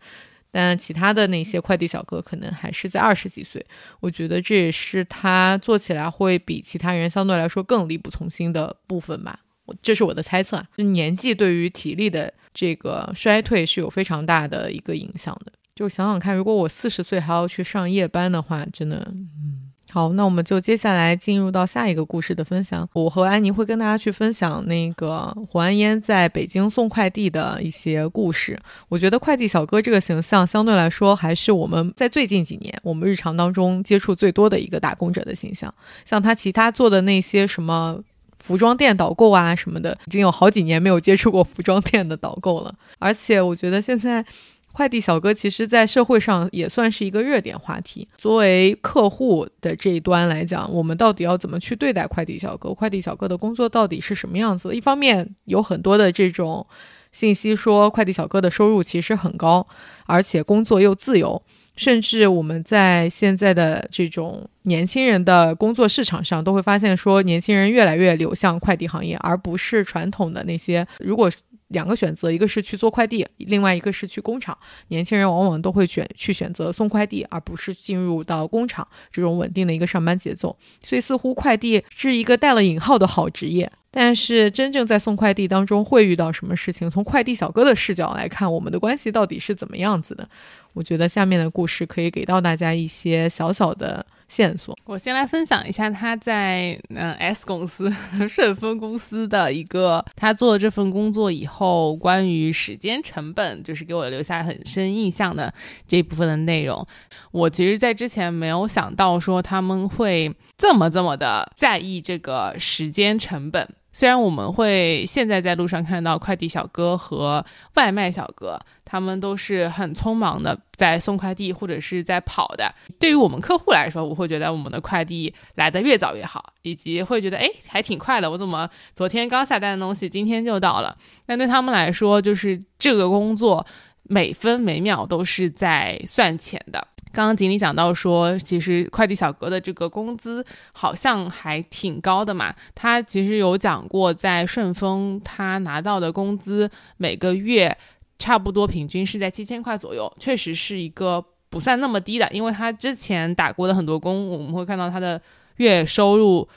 但其他的那些快递小哥可能还是在二十几岁，我觉得这也是他做起来会比其他人相对来说更力不从心的部分吧。这是我的猜测就，年纪对于体力的这个衰退是有非常大的一个影响的。就想想看，如果我四十岁还要去上夜班的话，真的，嗯，好，那我们就接下来进入到下一个故事的分享。我和安妮会跟大家去分享那个胡安烟在北京送快递的一些故事。我觉得快递小哥这个形象相对来说，还是我们在最近几年我们日常当中接触最多的一个打工者的形象。像他其他做的那些什么服装店导购啊什么的，已经有好几年没有接触过服装店的导购了。而且我觉得现在。快递小哥其实，在社会上也算是一个热点话题。作为客户的这一端来讲，我们到底要怎么去对待快递小哥？快递小哥的工作到底是什么样子？一方面有很多的这种信息说，快递小哥的收入其实很高，而且工作又自由。甚至我们在现在的这种年轻人的工作市场上，都会发现说，年轻人越来越流向快递行业，而不是传统的那些。如果两个选择，一个是去做快递，另外一个是去工厂。年轻人往往都会选去选择送快递，而不是进入到工厂这种稳定的一个上班节奏。所以，似乎快递是一个带了引号的好职业。但是，真正在送快递当中会遇到什么事情？从快递小哥的视角来看，我们的关系到底是怎么样子的？我觉得下面的故事可以给到大家一些小小的。线索，我先来分享一下他在嗯 S 公司顺丰公司的一个他做了这份工作以后，关于时间成本，就是给我留下很深印象的这一部分的内容。我其实，在之前没有想到说他们会这么这么的在意这个时间成本。虽然我们会现在在路上看到快递小哥和外卖小哥。他们都是很匆忙的在送快递或者是在跑的。对于我们客户来说，我会觉得我们的快递来的越早越好，以及会觉得哎还挺快的。我怎么昨天刚下单的东西今天就到了？但对他们来说，就是这个工作每分每秒都是在算钱的。刚刚锦鲤讲到说，其实快递小哥的这个工资好像还挺高的嘛。他其实有讲过，在顺丰他拿到的工资每个月。差不多平均是在七千块左右，确实是一个不算那么低的。因为他之前打过的很多工，我们会看到他的月收入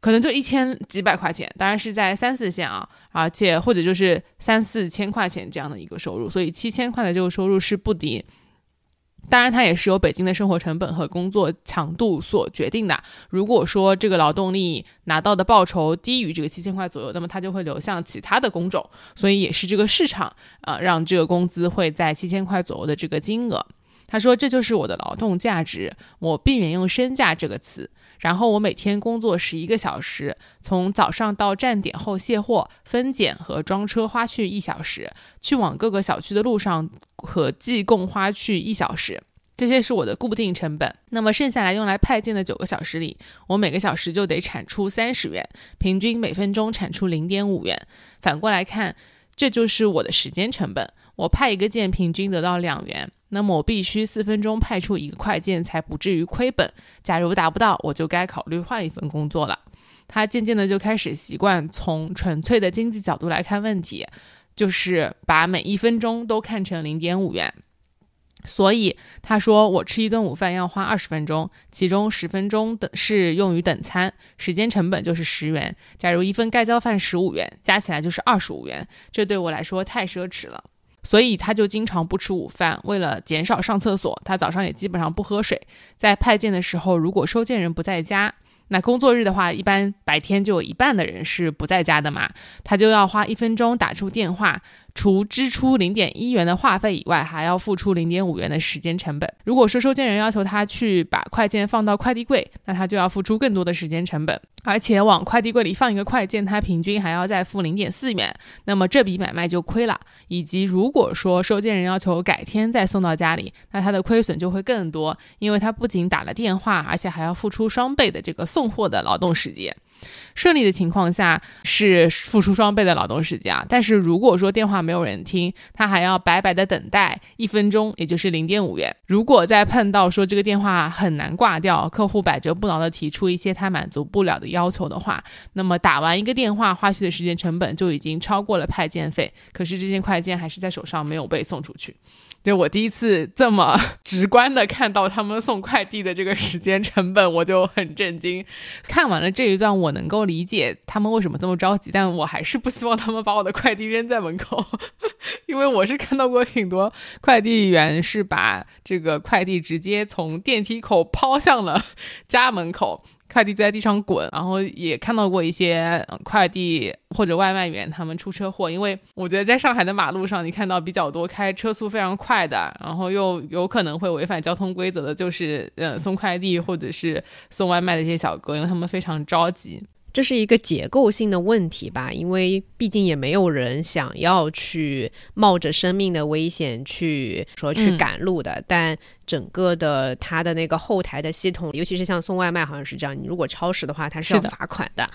可能就一千几百块钱，当然是在三四线啊，而且或者就是三四千块钱这样的一个收入，所以七千块的这个收入是不低。当然，它也是由北京的生活成本和工作强度所决定的。如果说这个劳动力拿到的报酬低于这个七千块左右，那么它就会流向其他的工种，所以也是这个市场啊，让这个工资会在七千块左右的这个金额。他说：“这就是我的劳动价值，我避免用身价这个词。”然后我每天工作十一个小时，从早上到站点后卸货、分拣和装车花去一小时，去往各个小区的路上合计共花去一小时，这些是我的固定成本。那么剩下来用来派件的九个小时里，我每个小时就得产出三十元，平均每分钟产出零点五元。反过来看，这就是我的时间成本。我派一个件，平均得到两元。那么我必须四分钟派出一个快件，才不至于亏本。假如达不到，我就该考虑换一份工作了。他渐渐的就开始习惯从纯粹的经济角度来看问题，就是把每一分钟都看成零点五元。所以他说，我吃一顿午饭要花二十分钟，其中十分钟等是用于等餐，时间成本就是十元。假如一份盖浇饭十五元，加起来就是二十五元，这对我来说太奢侈了。所以他就经常不吃午饭，为了减少上厕所，他早上也基本上不喝水。在派件的时候，如果收件人不在家，那工作日的话，一般白天就有一半的人是不在家的嘛，他就要花一分钟打出电话。除支出零点一元的话费以外，还要付出零点五元的时间成本。如果说收件人要求他去把快件放到快递柜，那他就要付出更多的时间成本。而且往快递柜里放一个快件，他平均还要再付零点四元，那么这笔买卖就亏了。以及如果说收件人要求改天再送到家里，那他的亏损就会更多，因为他不仅打了电话，而且还要付出双倍的这个送货的劳动时间。顺利的情况下是付出双倍的劳动时间啊，但是如果说电话没有人听，他还要白白的等待一分钟，也就是零点五元。如果再碰到说这个电话很难挂掉，客户百折不挠的提出一些他满足不了的要求的话，那么打完一个电话花去的时间成本就已经超过了派件费，可是这件快件还是在手上没有被送出去。就我第一次这么 *laughs* 直观的看到他们送快递的这个时间成本，我就很震惊。*laughs* 看完了这一段，我能够理解他们为什么这么着急，但我还是不希望他们把我的快递扔在门口，*laughs* 因为我是看到过挺多快递员是把这个快递直接从电梯口抛向了家门口。快递在地上滚，然后也看到过一些快递或者外卖员他们出车祸，因为我觉得在上海的马路上，你看到比较多开车速非常快的，然后又有可能会违反交通规则的，就是呃送快递或者是送外卖的这些小哥，因为他们非常着急。这是一个结构性的问题吧，因为毕竟也没有人想要去冒着生命的危险去说去赶路的。但整个的它的那个后台的系统，尤其是像送外卖，好像是这样，你如果超时的话，它是要罚款的。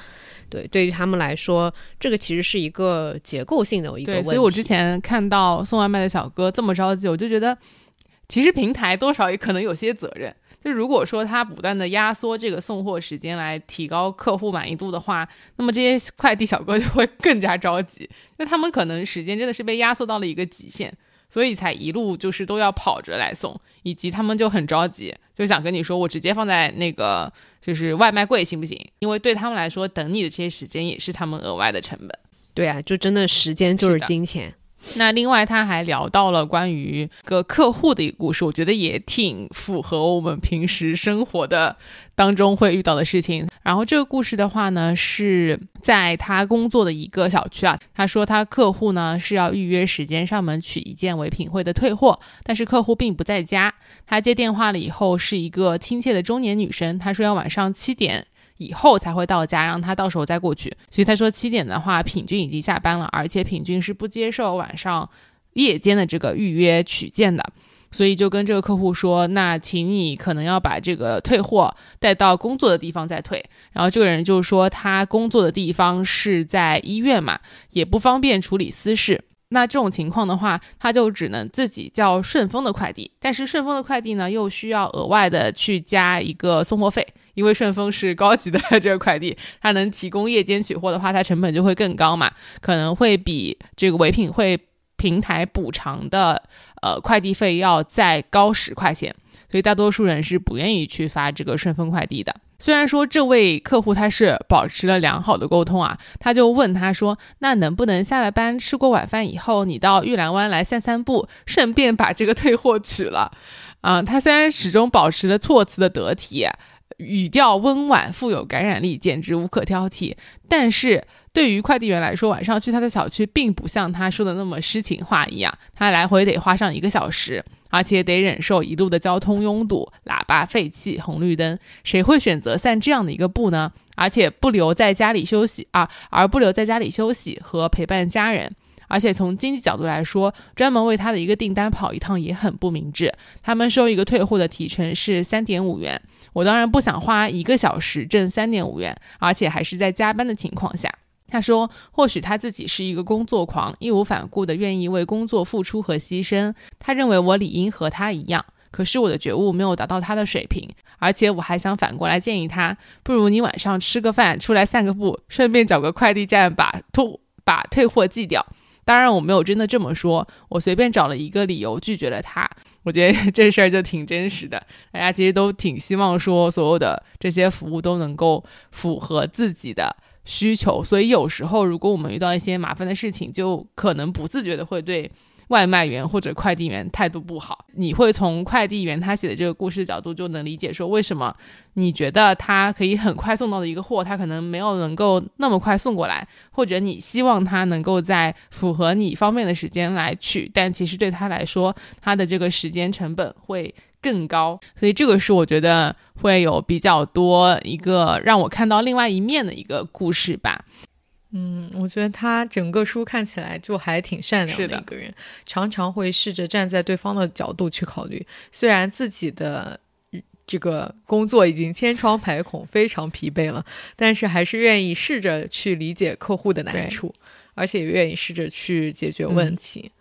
对，对于他们来说，这个其实是一个结构性的一个问题。所以我之前看到送外卖的小哥这么着急，我就觉得，其实平台多少也可能有些责任。就如果说他不断的压缩这个送货时间来提高客户满意度的话，那么这些快递小哥就会更加着急，因为他们可能时间真的是被压缩到了一个极限，所以才一路就是都要跑着来送，以及他们就很着急，就想跟你说我直接放在那个就是外卖柜行不行？因为对他们来说，等你的这些时间也是他们额外的成本。对啊，就真的时间就是金钱。那另外，他还聊到了关于个客户的一个故事，我觉得也挺符合我们平时生活的当中会遇到的事情。然后这个故事的话呢，是在他工作的一个小区啊，他说他客户呢是要预约时间上门取一件唯品会的退货，但是客户并不在家。他接电话了以后，是一个亲切的中年女生，她说要晚上七点。以后才会到家，让他到时候再过去。所以他说七点的话，品君已经下班了，而且品君是不接受晚上夜间的这个预约取件的。所以就跟这个客户说，那请你可能要把这个退货带到工作的地方再退。然后这个人就说他工作的地方是在医院嘛，也不方便处理私事。那这种情况的话，他就只能自己叫顺丰的快递。但是顺丰的快递呢，又需要额外的去加一个送货费。因为顺丰是高级的这个快递，它能提供夜间取货的话，它成本就会更高嘛，可能会比这个唯品会平台补偿的呃快递费要再高十块钱，所以大多数人是不愿意去发这个顺丰快递的。虽然说这位客户他是保持了良好的沟通啊，他就问他说：“那能不能下了班吃过晚饭以后，你到玉兰湾来散散步，顺便把这个退货取了？”啊，他虽然始终保持了措辞的得体。语调温婉，富有感染力，简直无可挑剔。但是对于快递员来说，晚上去他的小区，并不像他说的那么诗情画意啊。他来回得花上一个小时，而且得忍受一路的交通拥堵、喇叭废气、红绿灯。谁会选择散这样的一个步呢？而且不留在家里休息啊，而不留在家里休息和陪伴家人。而且从经济角度来说，专门为他的一个订单跑一趟也很不明智。他们收一个退货的提成是三点五元。我当然不想花一个小时挣三点五元，而且还是在加班的情况下。他说，或许他自己是一个工作狂，义无反顾的愿意为工作付出和牺牲。他认为我理应和他一样，可是我的觉悟没有达到他的水平，而且我还想反过来建议他，不如你晚上吃个饭，出来散个步，顺便找个快递站把退把退货寄掉。当然我没有真的这么说，我随便找了一个理由拒绝了他。我觉得 *laughs* 这事儿就挺真实的，大家其实都挺希望说所有的这些服务都能够符合自己的需求，所以有时候如果我们遇到一些麻烦的事情，就可能不自觉的会对。外卖员或者快递员态度不好，你会从快递员他写的这个故事角度就能理解说，为什么你觉得他可以很快送到的一个货，他可能没有能够那么快送过来，或者你希望他能够在符合你方便的时间来取，但其实对他来说，他的这个时间成本会更高，所以这个是我觉得会有比较多一个让我看到另外一面的一个故事吧。嗯，我觉得他整个书看起来就还挺善良的一个人，常常会试着站在对方的角度去考虑。虽然自己的这个工作已经千疮百孔，非常疲惫了，但是还是愿意试着去理解客户的难处，而且也愿意试着去解决问题。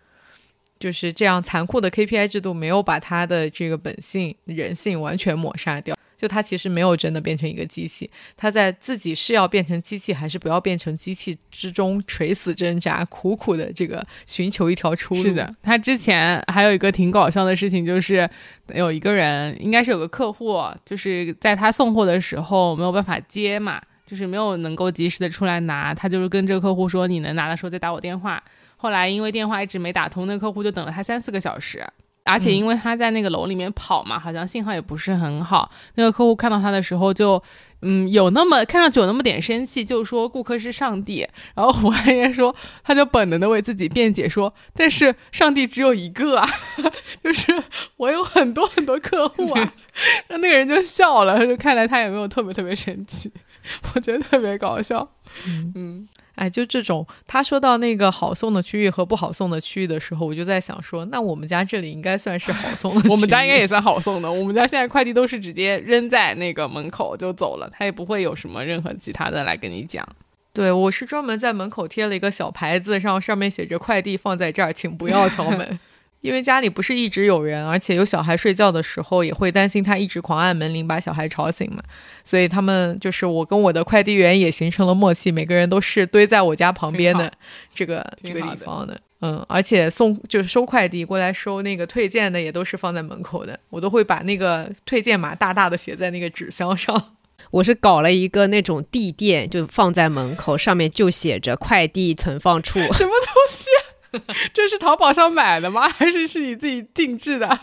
就是这样残酷的 KPI 制度，没有把他的这个本性、人性完全抹杀掉。就他其实没有真的变成一个机器，他在自己是要变成机器还是不要变成机器之中垂死挣扎，苦苦的这个寻求一条出路。是的，他之前还有一个挺搞笑的事情，就是有一个人，应该是有个客户，就是在他送货的时候没有办法接嘛，就是没有能够及时的出来拿，他就是跟这个客户说，你能拿的时候再打我电话。后来因为电话一直没打通，那客户就等了他三四个小时。而且因为他在那个楼里面跑嘛，好像信号也不是很好。那个客户看到他的时候，就嗯有那么看上去有那么点生气，就说顾客是上帝。然后胡汉言说，他就本能的为自己辩解说，但是上帝只有一个啊，*laughs* 就是我有很多很多客户啊。*laughs* 那那个人就笑了，就看来他也没有特别特别生气，我觉得特别搞笑。嗯。哎，就这种，他说到那个好送的区域和不好送的区域的时候，我就在想说，那我们家这里应该算是好送的。*laughs* 我们家应该也算好送的。我们家现在快递都是直接扔在那个门口就走了，他也不会有什么任何其他的来跟你讲。对我是专门在门口贴了一个小牌子，上上面写着“快递放在这儿，请不要敲门”。因为家里不是一直有人，而且有小孩睡觉的时候，也会担心他一直狂按门铃把小孩吵醒嘛。所以他们就是我跟我的快递员也形成了默契，每个人都是堆在我家旁边的这个这个地方的。嗯，而且送就是收快递过来收那个退件的也都是放在门口的，我都会把那个退件码大大的写在那个纸箱上。*laughs* 我是搞了一个那种地垫，就放在门口，上面就写着快递存放处。什么东西？*laughs* 这是淘宝上买的吗？还是是你自己定制的？*laughs*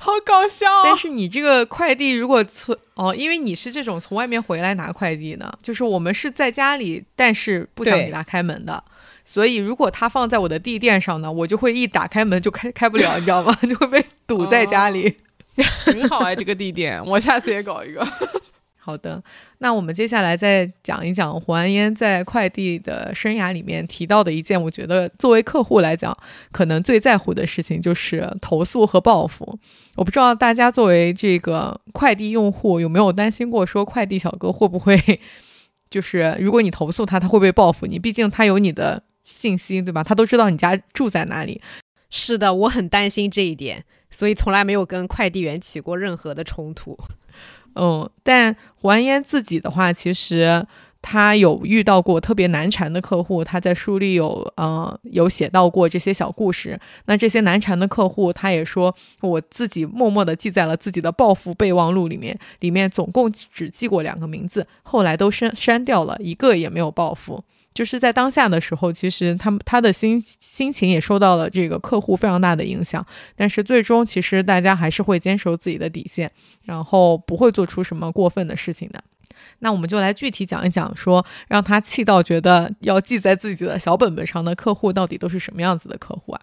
好搞笑！但是你这个快递如果从哦，因为你是这种从外面回来拿快递呢，就是我们是在家里，但是不想给他开门的，所以如果他放在我的地垫上呢，我就会一打开门就开开不了，你知道吗？*laughs* 就会被堵在家里。很好啊，这个地垫，我下次也搞一个。好的，那我们接下来再讲一讲胡安烟在快递的生涯里面提到的一件，我觉得作为客户来讲，可能最在乎的事情就是投诉和报复。我不知道大家作为这个快递用户有没有担心过，说快递小哥会不会，*laughs* 就是如果你投诉他，他会不会报复你？毕竟他有你的信息，对吧？他都知道你家住在哪里。是的，我很担心这一点，所以从来没有跟快递员起过任何的冲突。嗯，但胡安烟自己的话，其实他有遇到过特别难缠的客户，他在书里有呃有写到过这些小故事。那这些难缠的客户，他也说我自己默默地记在了自己的报复备忘录里面，里面总共只记过两个名字，后来都删删掉了，一个也没有报复。就是在当下的时候，其实他们他的心心情也受到了这个客户非常大的影响。但是最终，其实大家还是会坚守自己的底线，然后不会做出什么过分的事情的。那我们就来具体讲一讲，说让他气到觉得要记在自己的小本本上的客户到底都是什么样子的客户啊？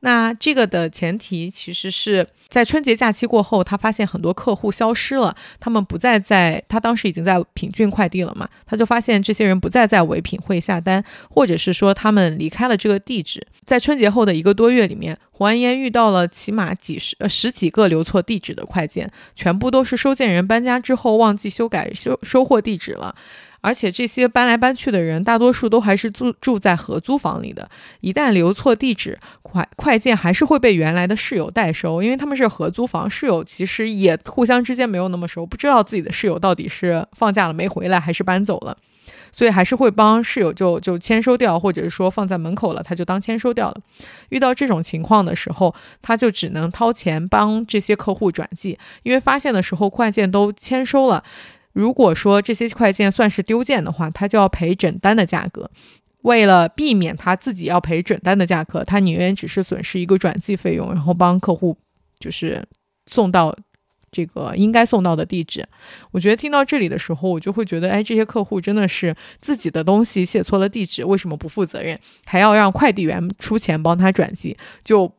那这个的前提其实是在春节假期过后，他发现很多客户消失了，他们不再在他当时已经在品骏快递了嘛，他就发现这些人不再在唯品会下单，或者是说他们离开了这个地址。在春节后的一个多月里面，胡安烟遇到了起码几十呃十几个留错地址的快件，全部都是收件人搬家之后忘记修改收收货地址了。而且这些搬来搬去的人，大多数都还是住住在合租房里的。一旦留错地址，快快件还是会被原来的室友代收，因为他们是合租房，室友其实也互相之间没有那么熟，不知道自己的室友到底是放假了没回来，还是搬走了。所以还是会帮室友就就签收掉，或者是说放在门口了，他就当签收掉了。遇到这种情况的时候，他就只能掏钱帮这些客户转寄，因为发现的时候快件都签收了。如果说这些快件算是丢件的话，他就要赔整单的价格。为了避免他自己要赔整单的价格，他宁愿只是损失一个转寄费用，然后帮客户就是送到这个应该送到的地址。我觉得听到这里的时候，我就会觉得，哎，这些客户真的是自己的东西写错了地址，为什么不负责任，还要让快递员出钱帮他转寄，就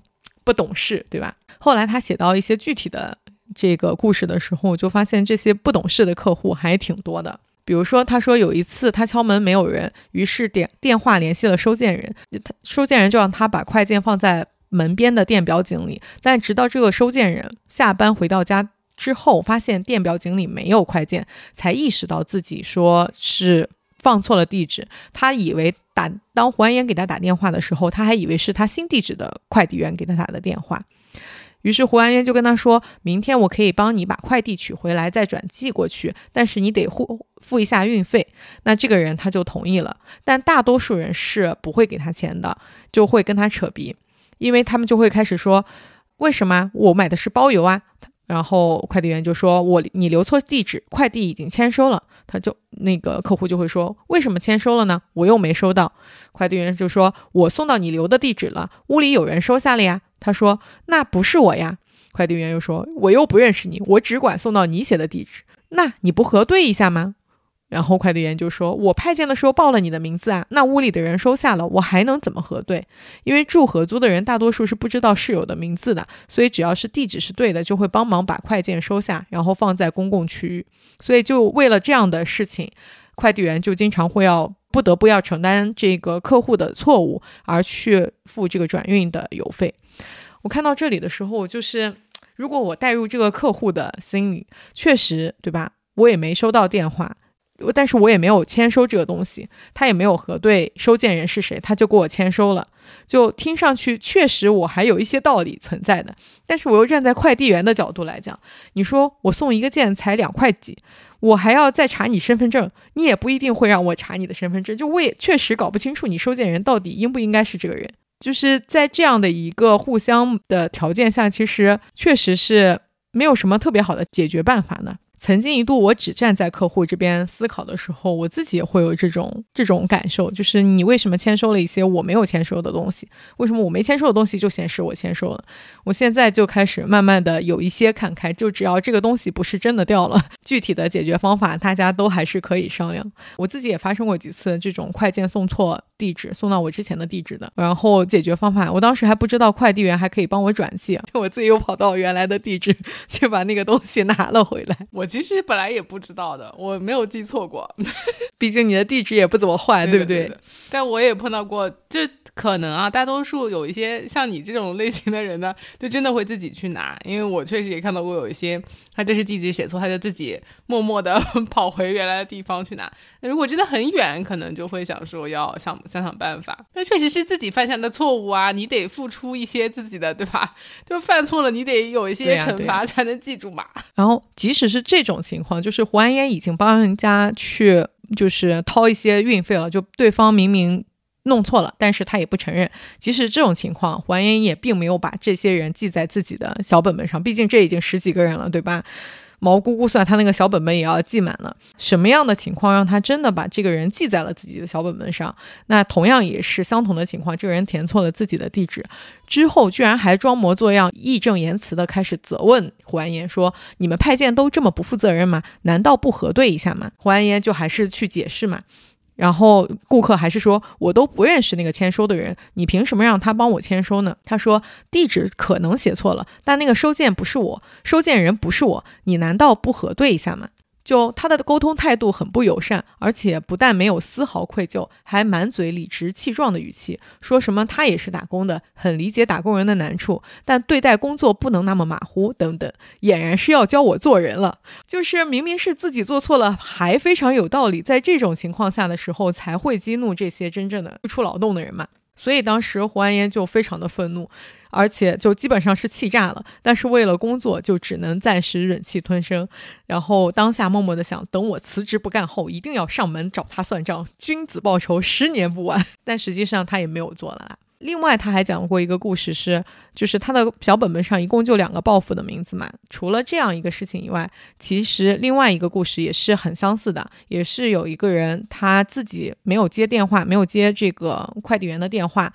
不懂事，对吧？后来他写到一些具体的这个故事的时候，我就发现这些不懂事的客户还挺多的。比如说，他说有一次他敲门没有人，于是点电话联系了收件人，他收件人就让他把快件放在门边的电表井里。但直到这个收件人下班回到家之后，发现电表井里没有快件，才意识到自己说是放错了地址。他以为打当胡安岩给他打电话的时候，他还以为是他新地址的快递员给他打的电话。于是胡安渊就跟他说：“明天我可以帮你把快递取回来，再转寄过去，但是你得付付一下运费。”那这个人他就同意了，但大多数人是不会给他钱的，就会跟他扯鼻，因为他们就会开始说：“为什么我买的是包邮啊？”然后快递员就说：“我你留错地址，快递已经签收了。”他就那个客户就会说：“为什么签收了呢？我又没收到。”快递员就说：“我送到你留的地址了，屋里有人收下了呀。”他说：“那不是我呀。”快递员又说：“我又不认识你，我只管送到你写的地址。那你不核对一下吗？”然后快递员就说：“我派件的时候报了你的名字啊，那屋里的人收下了，我还能怎么核对？因为住合租的人大多数是不知道室友的名字的，所以只要是地址是对的，就会帮忙把快件收下，然后放在公共区域。所以就为了这样的事情，快递员就经常会要不得不要承担这个客户的错误，而去付这个转运的邮费。”我看到这里的时候，就是如果我带入这个客户的心理，确实对吧？我也没收到电话，但是我也没有签收这个东西，他也没有核对收件人是谁，他就给我签收了，就听上去确实我还有一些道理存在的。但是我又站在快递员的角度来讲，你说我送一个件才两块几，我还要再查你身份证，你也不一定会让我查你的身份证，就我也确实搞不清楚你收件人到底应不应该是这个人。就是在这样的一个互相的条件下，其实确实是没有什么特别好的解决办法呢。曾经一度，我只站在客户这边思考的时候，我自己也会有这种这种感受，就是你为什么签收了一些我没有签收的东西？为什么我没签收的东西就显示我签收了？我现在就开始慢慢的有一些看开，就只要这个东西不是真的掉了，*laughs* 具体的解决方法大家都还是可以商量。我自己也发生过几次这种快件送错地址，送到我之前的地址的，然后解决方法，我当时还不知道快递员还可以帮我转寄，我自己又跑到原来的地址去把那个东西拿了回来。我。其实本来也不知道的，我没有记错过，*laughs* 毕竟你的地址也不怎么坏，对不对？但我也碰到过，就可能啊，大多数有一些像你这种类型的人呢，就真的会自己去拿，因为我确实也看到过有一些，他就是地址写错，他就自己默默的跑回原来的地方去拿。如果真的很远，可能就会想说要想想想办法。*laughs* 那确实是自己犯下的错误啊，你得付出一些自己的，对吧？就犯错了，你得有一些惩罚才能记住嘛。然后即使是这种情况，就是胡安烟已经帮人家去就是掏一些运费了，就对方明明弄错了，但是他也不承认。即使这种情况，胡安烟也并没有把这些人记在自己的小本本上，毕竟这已经十几个人了，对吧？毛估估算，他那个小本本也要记满了。什么样的情况让他真的把这个人记在了自己的小本本上？那同样也是相同的情况，这个人填错了自己的地址之后，居然还装模作样、义正言辞的开始责问胡安言说：“你们派件都这么不负责任吗？难道不核对一下吗？”胡安言就还是去解释嘛。然后顾客还是说，我都不认识那个签收的人，你凭什么让他帮我签收呢？他说地址可能写错了，但那个收件不是我，收件人不是我，你难道不核对一下吗？就他的沟通态度很不友善，而且不但没有丝毫愧疚，还满嘴理直气壮的语气，说什么他也是打工的，很理解打工人的难处，但对待工作不能那么马虎等等，俨然是要教我做人了。就是明明是自己做错了，还非常有道理，在这种情况下的时候才会激怒这些真正的付出劳动的人嘛。所以当时胡安烟就非常的愤怒，而且就基本上是气炸了。但是为了工作，就只能暂时忍气吞声。然后当下默默的想，等我辞职不干后，一定要上门找他算账，君子报仇，十年不晚。*laughs* 但实际上他也没有做了。另外，他还讲过一个故事，是就是他的小本本上一共就两个报复的名字嘛。除了这样一个事情以外，其实另外一个故事也是很相似的，也是有一个人他自己没有接电话，没有接这个快递员的电话，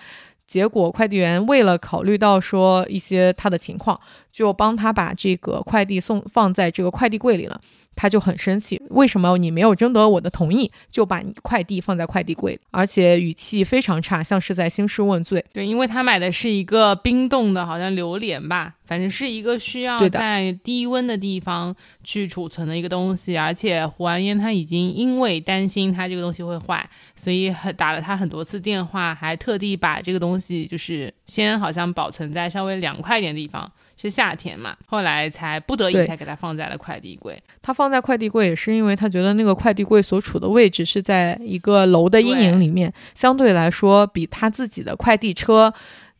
结果快递员为了考虑到说一些他的情况，就帮他把这个快递送放在这个快递柜里了。他就很生气，为什么你没有征得我的同意就把你快递放在快递柜，而且语气非常差，像是在兴师问罪。对，因为他买的是一个冰冻的，好像榴莲吧，反正是一个需要在低温的地方去储存的一个东西。而且胡安烟他已经因为担心他这个东西会坏，所以很打了他很多次电话，还特地把这个东西就是先好像保存在稍微凉快一点的地方。是夏天嘛，后来才不得已才给它放在了快递柜。他放在快递柜也是因为他觉得那个快递柜所处的位置是在一个楼的阴影里面，相对来说比他自己的快递车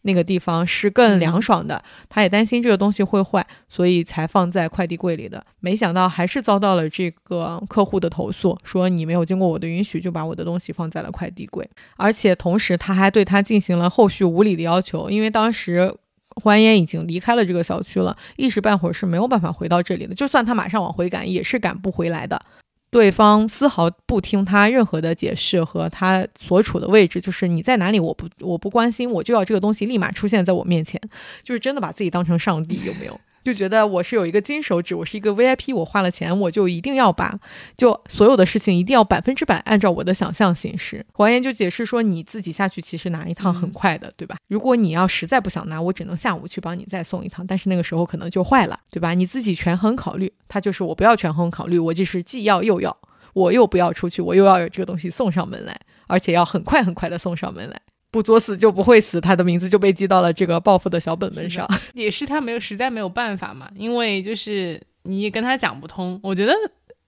那个地方是更凉爽的。他也担心这个东西会坏，所以才放在快递柜里的。没想到还是遭到了这个客户的投诉，说你没有经过我的允许就把我的东西放在了快递柜，而且同时他还对他进行了后续无理的要求，因为当时。欢颜已经离开了这个小区了，一时半会儿是没有办法回到这里的。就算他马上往回赶，也是赶不回来的。对方丝毫不听他任何的解释和他所处的位置，就是你在哪里，我不我不关心，我就要这个东西立马出现在我面前，就是真的把自己当成上帝，有没有？就觉得我是有一个金手指，我是一个 VIP，我花了钱，我就一定要把就所有的事情一定要百分之百按照我的想象行事。黄岩就解释说，你自己下去其实拿一趟很快的，对吧？如果你要实在不想拿，我只能下午去帮你再送一趟，但是那个时候可能就坏了，对吧？你自己权衡考虑。他就是我不要权衡考虑，我就是既要又要，我又不要出去，我又要有这个东西送上门来，而且要很快很快的送上门来。不作死就不会死，他的名字就被记到了这个报复的小本本上。*laughs* 也是他没有实在没有办法嘛，因为就是你也跟他讲不通。我觉得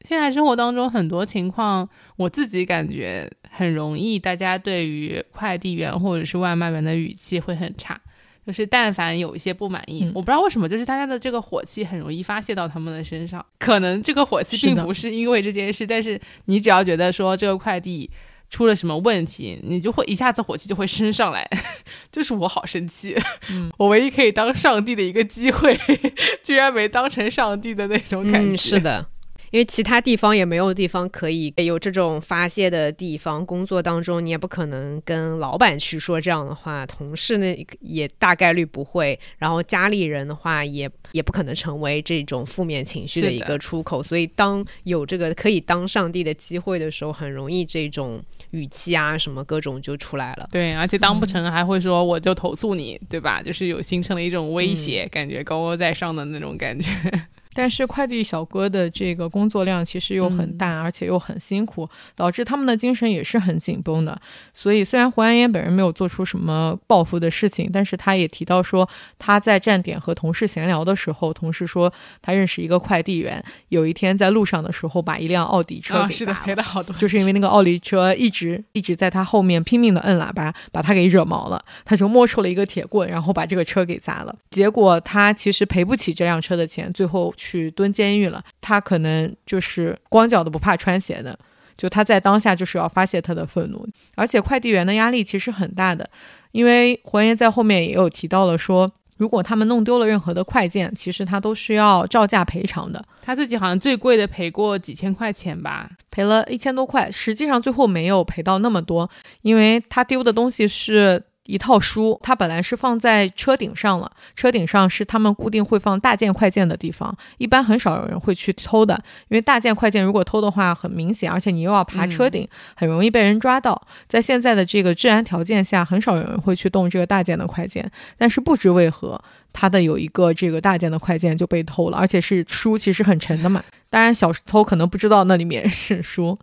现在生活当中很多情况，我自己感觉很容易，大家对于快递员或者是外卖员的语气会很差。就是但凡有一些不满意，我不知道为什么，就是大家的这个火气很容易发泄到他们的身上。可能这个火气并不是因为这件事，但是你只要觉得说这个快递。出了什么问题，你就会一下子火气就会升上来，*laughs* 就是我好生气，我唯一可以当上帝的一个机会，*laughs* 居然没当成上帝的那种感觉。是的。因为其他地方也没有地方可以有这种发泄的地方，工作当中你也不可能跟老板去说这样的话，同事呢也大概率不会，然后家里人的话也也不可能成为这种负面情绪的一个出口，所以当有这个可以当上帝的机会的时候，很容易这种语气啊什么各种就出来了。对，而且当不成还会说我就投诉你，对吧？就是有形成了一种威胁，感觉高高在上的那种感觉。但是快递小哥的这个工作量其实又很大，而且又很辛苦，导致他们的精神也是很紧绷的。所以虽然胡安烟本人没有做出什么报复的事情，但是他也提到说他在站点和同事闲聊的时候，同事说他认识一个快递员，有一天在路上的时候把一辆奥迪车是的赔了好多，就是因为那个奥迪车一直一直在他后面拼命的摁喇叭，把他给惹毛了，他就摸出了一个铁棍，然后把这个车给砸了。结果他其实赔不起这辆车的钱，最后。去蹲监狱了，他可能就是光脚的不怕穿鞋的，就他在当下就是要发泄他的愤怒，而且快递员的压力其实很大的，因为黄岩在后面也有提到了说，如果他们弄丢了任何的快件，其实他都需要照价赔偿的。他自己好像最贵的赔过几千块钱吧，赔了一千多块，实际上最后没有赔到那么多，因为他丢的东西是。一套书，它本来是放在车顶上了。车顶上是他们固定会放大件快件的地方，一般很少有人会去偷的。因为大件快件如果偷的话，很明显，而且你又要爬车顶，很容易被人抓到。在现在的这个治安条件下，很少有人会去动这个大件的快件。但是不知为何，他的有一个这个大件的快件就被偷了，而且是书，其实很沉的嘛。当然，小偷可能不知道那里面是书。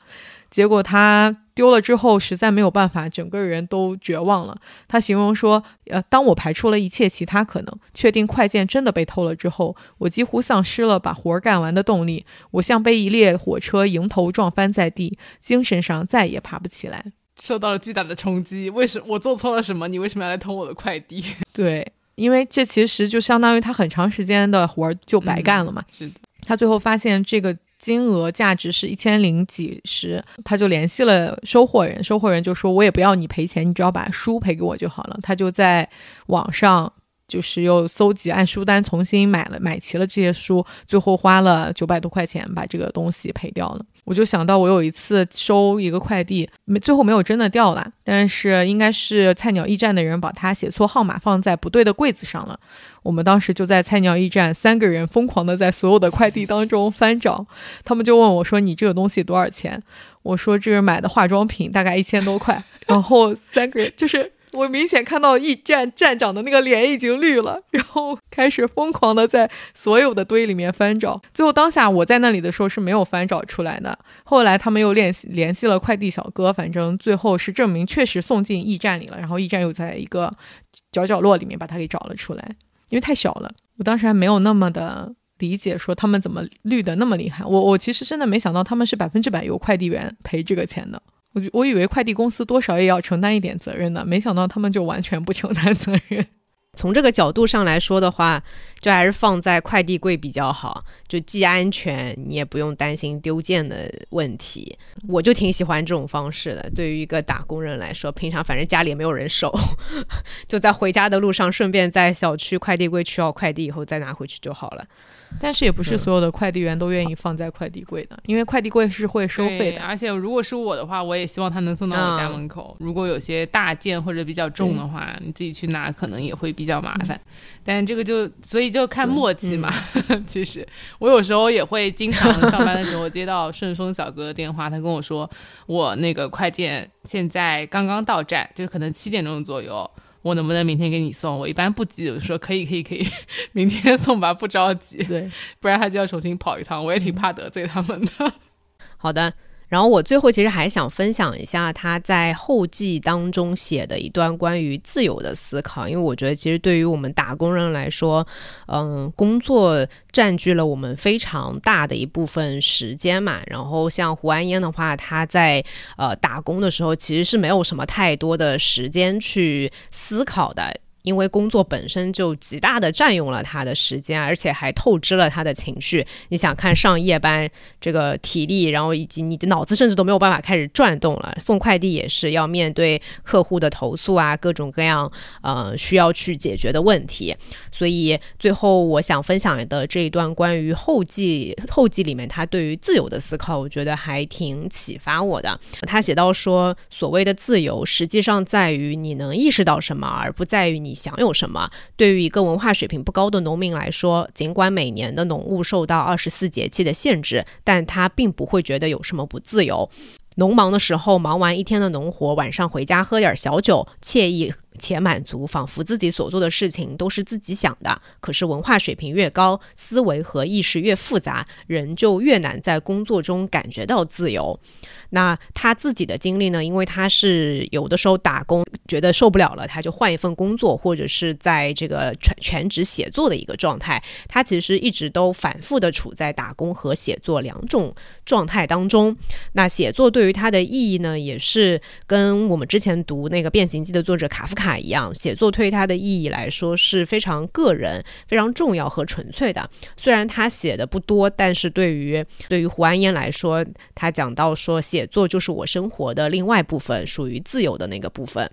结果他丢了之后，实在没有办法，整个人都绝望了。他形容说：“呃，当我排除了一切其他可能，确定快件真的被偷了之后，我几乎丧失了把活干完的动力。我像被一列火车迎头撞翻在地，精神上再也爬不起来。”受到了巨大的冲击。为什我做错了什么？你为什么要来偷我的快递？*laughs* 对，因为这其实就相当于他很长时间的活儿就白干了嘛。是的，他最后发现这个金额价值是一千零几十，他就联系了收货人，收货人就说：“我也不要你赔钱，你只要把书赔给我就好了。”他就在网上。就是又搜集按书单重新买了买齐了这些书，最后花了九百多块钱把这个东西赔掉了。我就想到我有一次收一个快递，没最后没有真的掉了，但是应该是菜鸟驿站的人把它写错号码放在不对的柜子上了。我们当时就在菜鸟驿站三个人疯狂的在所有的快递当中翻找，他们就问我说：“你这个东西多少钱？”我说：“这是买的化妆品，大概一千多块。”然后三个人就是。我明显看到驿站站长的那个脸已经绿了，*laughs* 然后开始疯狂的在所有的堆里面翻找。最后当下我在那里的时候是没有翻找出来的。后来他们又联系联系了快递小哥，反正最后是证明确实送进驿站里了。然后驿站又在一个角角落里面把它给找了出来，因为太小了。我当时还没有那么的理解，说他们怎么绿的那么厉害。我我其实真的没想到他们是百分之百由快递员赔这个钱的。我我以为快递公司多少也要承担一点责任的，没想到他们就完全不承担责任。从这个角度上来说的话，就还是放在快递柜比较好，就既安全，你也不用担心丢件的问题。我就挺喜欢这种方式的。对于一个打工人来说，平常反正家里也没有人收，*laughs* 就在回家的路上，顺便在小区快递柜取好快递以后再拿回去就好了。但是也不是所有的快递员都愿意放在快递柜的，因为快递柜是会收费的。而且如果是我的话，我也希望他能送到我家门口。如果有些大件或者比较重的话，你自己去拿可能也会比较麻烦。但这个就所以就看默契嘛。*laughs* 其实我有时候也会经常上班的时候接到顺丰小哥的电话，他跟我说我那个快件现在刚刚到站，就可能七点钟左右。我能不能明天给你送？我一般不急，我说可以，可以，可以，*laughs* 明天送吧，不着急。对，不然他就要重新跑一趟，我也挺怕得罪他们的。*laughs* 好的。然后我最后其实还想分享一下他在后记当中写的一段关于自由的思考，因为我觉得其实对于我们打工人来说，嗯，工作占据了我们非常大的一部分时间嘛。然后像胡安烟的话，他在呃打工的时候其实是没有什么太多的时间去思考的。因为工作本身就极大的占用了他的时间，而且还透支了他的情绪。你想看上夜班，这个体力，然后以及你的脑子甚至都没有办法开始转动了。送快递也是要面对客户的投诉啊，各种各样呃需要去解决的问题。所以最后我想分享的这一段关于后记后记里面他对于自由的思考，我觉得还挺启发我的。他写到说，所谓的自由，实际上在于你能意识到什么，而不在于你。你享有什么？对于一个文化水平不高的农民来说，尽管每年的农务受到二十四节气的限制，但他并不会觉得有什么不自由。农忙的时候，忙完一天的农活，晚上回家喝点小酒，惬意且满足，仿佛自己所做的事情都是自己想的。可是文化水平越高，思维和意识越复杂，人就越难在工作中感觉到自由。那他自己的经历呢？因为他是有的时候打工觉得受不了了，他就换一份工作，或者是在这个全全职写作的一个状态。他其实一直都反复的处在打工和写作两种状态当中。那写作对于他的意义呢，也是跟我们之前读那个《变形记》的作者卡夫卡一样，写作对他的意义来说是非常个人、非常重要和纯粹的。虽然他写的不多，但是对于对于胡安烟来说，他讲到说。写作就是我生活的另外部分，属于自由的那个部分。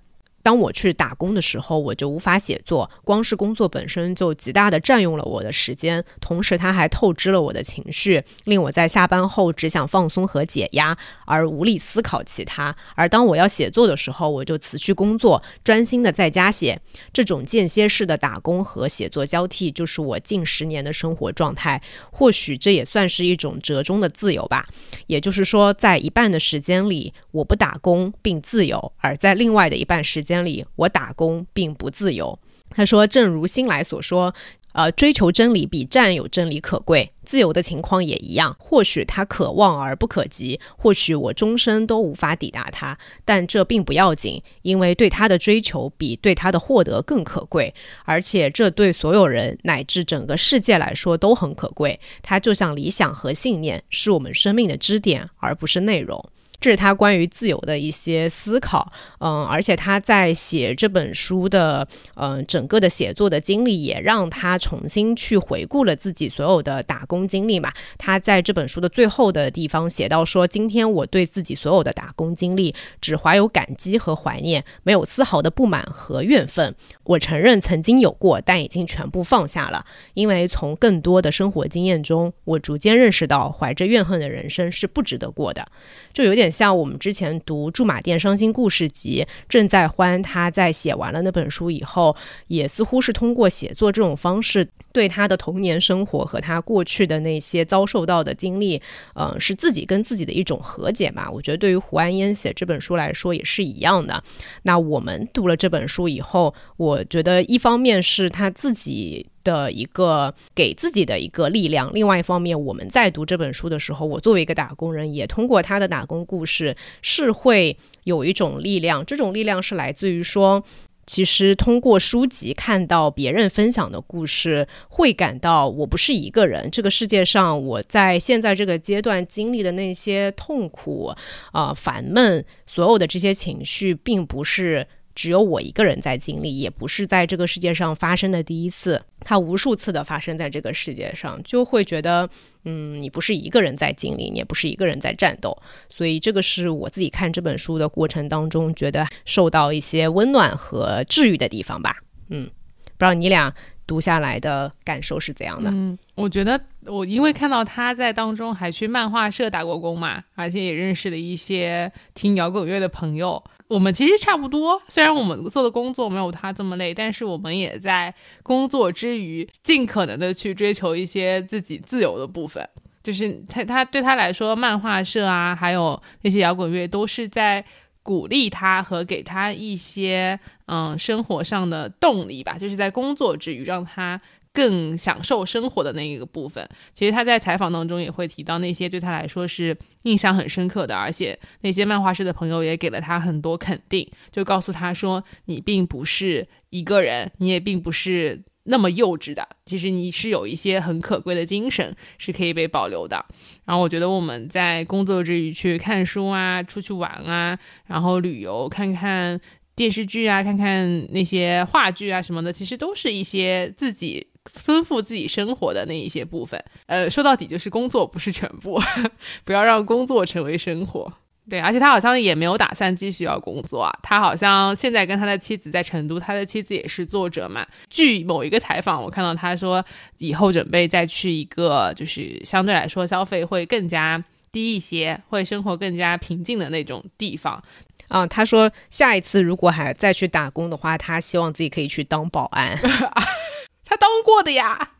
当我去打工的时候，我就无法写作。光是工作本身就极大的占用了我的时间，同时它还透支了我的情绪，令我在下班后只想放松和解压，而无力思考其他。而当我要写作的时候，我就辞去工作，专心的在家写。这种间歇式的打工和写作交替，就是我近十年的生活状态。或许这也算是一种折中的自由吧。也就是说，在一半的时间里，我不打工并自由；而在另外的一半时间。里，我打工并不自由。他说：“正如新来所说，呃，追求真理比占有真理可贵。自由的情况也一样。或许他可望而不可及，或许我终身都无法抵达他。但这并不要紧，因为对他的追求比对他的获得更可贵。而且这对所有人乃至整个世界来说都很可贵。它就像理想和信念，是我们生命的支点，而不是内容。”这是他关于自由的一些思考。嗯，而且他在写这本书的，嗯，整个的写作的经历，也让他重新去回顾了自己所有的打工经历嘛。他在这本书的最后的地方写到说：“今天我对自己所有的打工经历只怀有感激和怀念，没有丝毫的不满和怨愤。我承认曾经有过，但已经全部放下了，因为从更多的生活经验中，我逐渐认识到，怀着怨恨的人生是不值得过的。”就有点像我们之前读《驻马店伤心故事集》，郑在欢他在写完了那本书以后，也似乎是通过写作这种方式，对他的童年生活和他过去的那些遭受到的经历，嗯，是自己跟自己的一种和解吧。我觉得对于胡安烟写这本书来说也是一样的。那我们读了这本书以后，我觉得一方面是他自己。的一个给自己的一个力量。另外一方面，我们在读这本书的时候，我作为一个打工人，也通过他的打工故事，是会有一种力量。这种力量是来自于说，其实通过书籍看到别人分享的故事，会感到我不是一个人。这个世界上，我在现在这个阶段经历的那些痛苦、啊烦闷，所有的这些情绪，并不是。只有我一个人在经历，也不是在这个世界上发生的第一次，它无数次的发生在这个世界上，就会觉得，嗯，你不是一个人在经历，你也不是一个人在战斗，所以这个是我自己看这本书的过程当中，觉得受到一些温暖和治愈的地方吧。嗯，不知道你俩读下来的感受是怎样的？嗯，我觉得我因为看到他在当中还去漫画社打过工嘛，而且也认识了一些听摇滚乐的朋友。我们其实差不多，虽然我们做的工作没有他这么累，但是我们也在工作之余尽可能的去追求一些自己自由的部分。就是他他对他来说，漫画社啊，还有那些摇滚乐，都是在鼓励他和给他一些嗯生活上的动力吧。就是在工作之余让他。更享受生活的那一个部分，其实他在采访当中也会提到那些对他来说是印象很深刻的，而且那些漫画师的朋友也给了他很多肯定，就告诉他说你并不是一个人，你也并不是那么幼稚的，其实你是有一些很可贵的精神是可以被保留的。然后我觉得我们在工作之余去看书啊，出去玩啊，然后旅游看看电视剧啊，看看那些话剧啊什么的，其实都是一些自己。丰富自己生活的那一些部分，呃，说到底就是工作不是全部，*laughs* 不要让工作成为生活。对，而且他好像也没有打算继续要工作啊，他好像现在跟他的妻子在成都，他的妻子也是作者嘛。据某一个采访，我看到他说以后准备再去一个就是相对来说消费会更加低一些，会生活更加平静的那种地方。啊，他说下一次如果还再去打工的话，他希望自己可以去当保安。*laughs* 他当过的呀，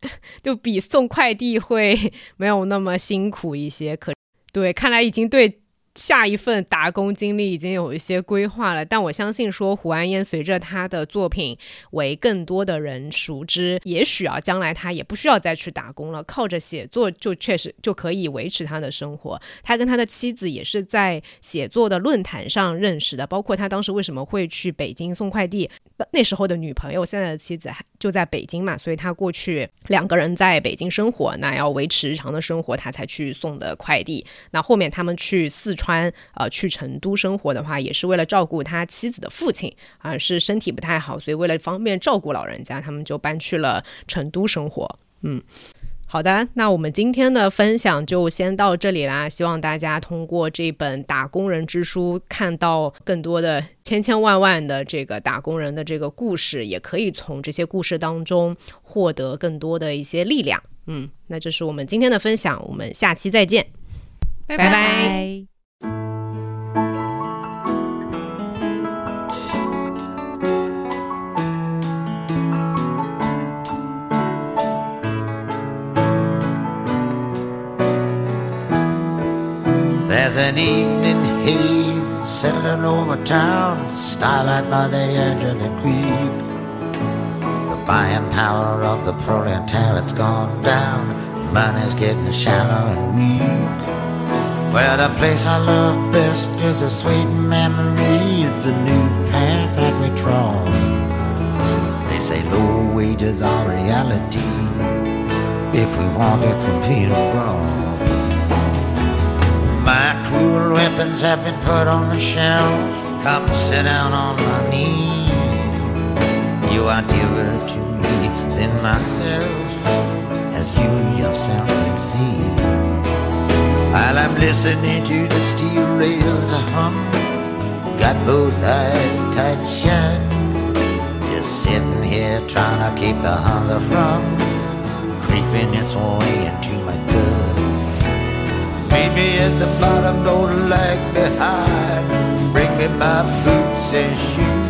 *laughs* 就比送快递会 *laughs* 没有那么辛苦一些。可对，看来已经对。下一份打工经历已经有一些规划了，但我相信说胡安烟随着他的作品为更多的人熟知，也许啊将来他也不需要再去打工了，靠着写作就确实就可以维持他的生活。他跟他的妻子也是在写作的论坛上认识的，包括他当时为什么会去北京送快递，那时候的女朋友现在的妻子还就在北京嘛，所以他过去两个人在北京生活，那要维持日常的生活，他才去送的快递。那后面他们去四川。川呃去成都生活的话，也是为了照顾他妻子的父亲啊，是身体不太好，所以为了方便照顾老人家，他们就搬去了成都生活。嗯，好的，那我们今天的分享就先到这里啦。希望大家通过这本《打工人之书》，看到更多的千千万万的这个打工人的这个故事，也可以从这些故事当中获得更多的一些力量。嗯，那这是我们今天的分享，我们下期再见，拜拜。There's an evening haze settling over town, starlight by the edge of the creek. The buying power of the proletariat's gone down, money's getting shallow and weak. Well, the place I love best is a sweet memory. It's a new path that we trod. They say low wages are reality if we want to compete abroad. My cruel weapons have been put on the shelf. Come sit down on my knee. You are dearer to me than myself, as you yourself can see. While I'm listening to the steel rails hum, got both eyes tight shut. Just sitting here trying to keep the hunger from creeping its way into my gut. Meet me at the bottom, don't lag behind. Bring me my boots and shoes.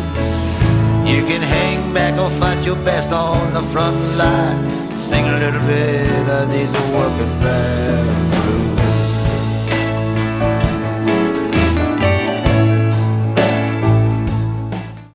You can hang back or fight your best on the front line. Sing a little bit of these working blues.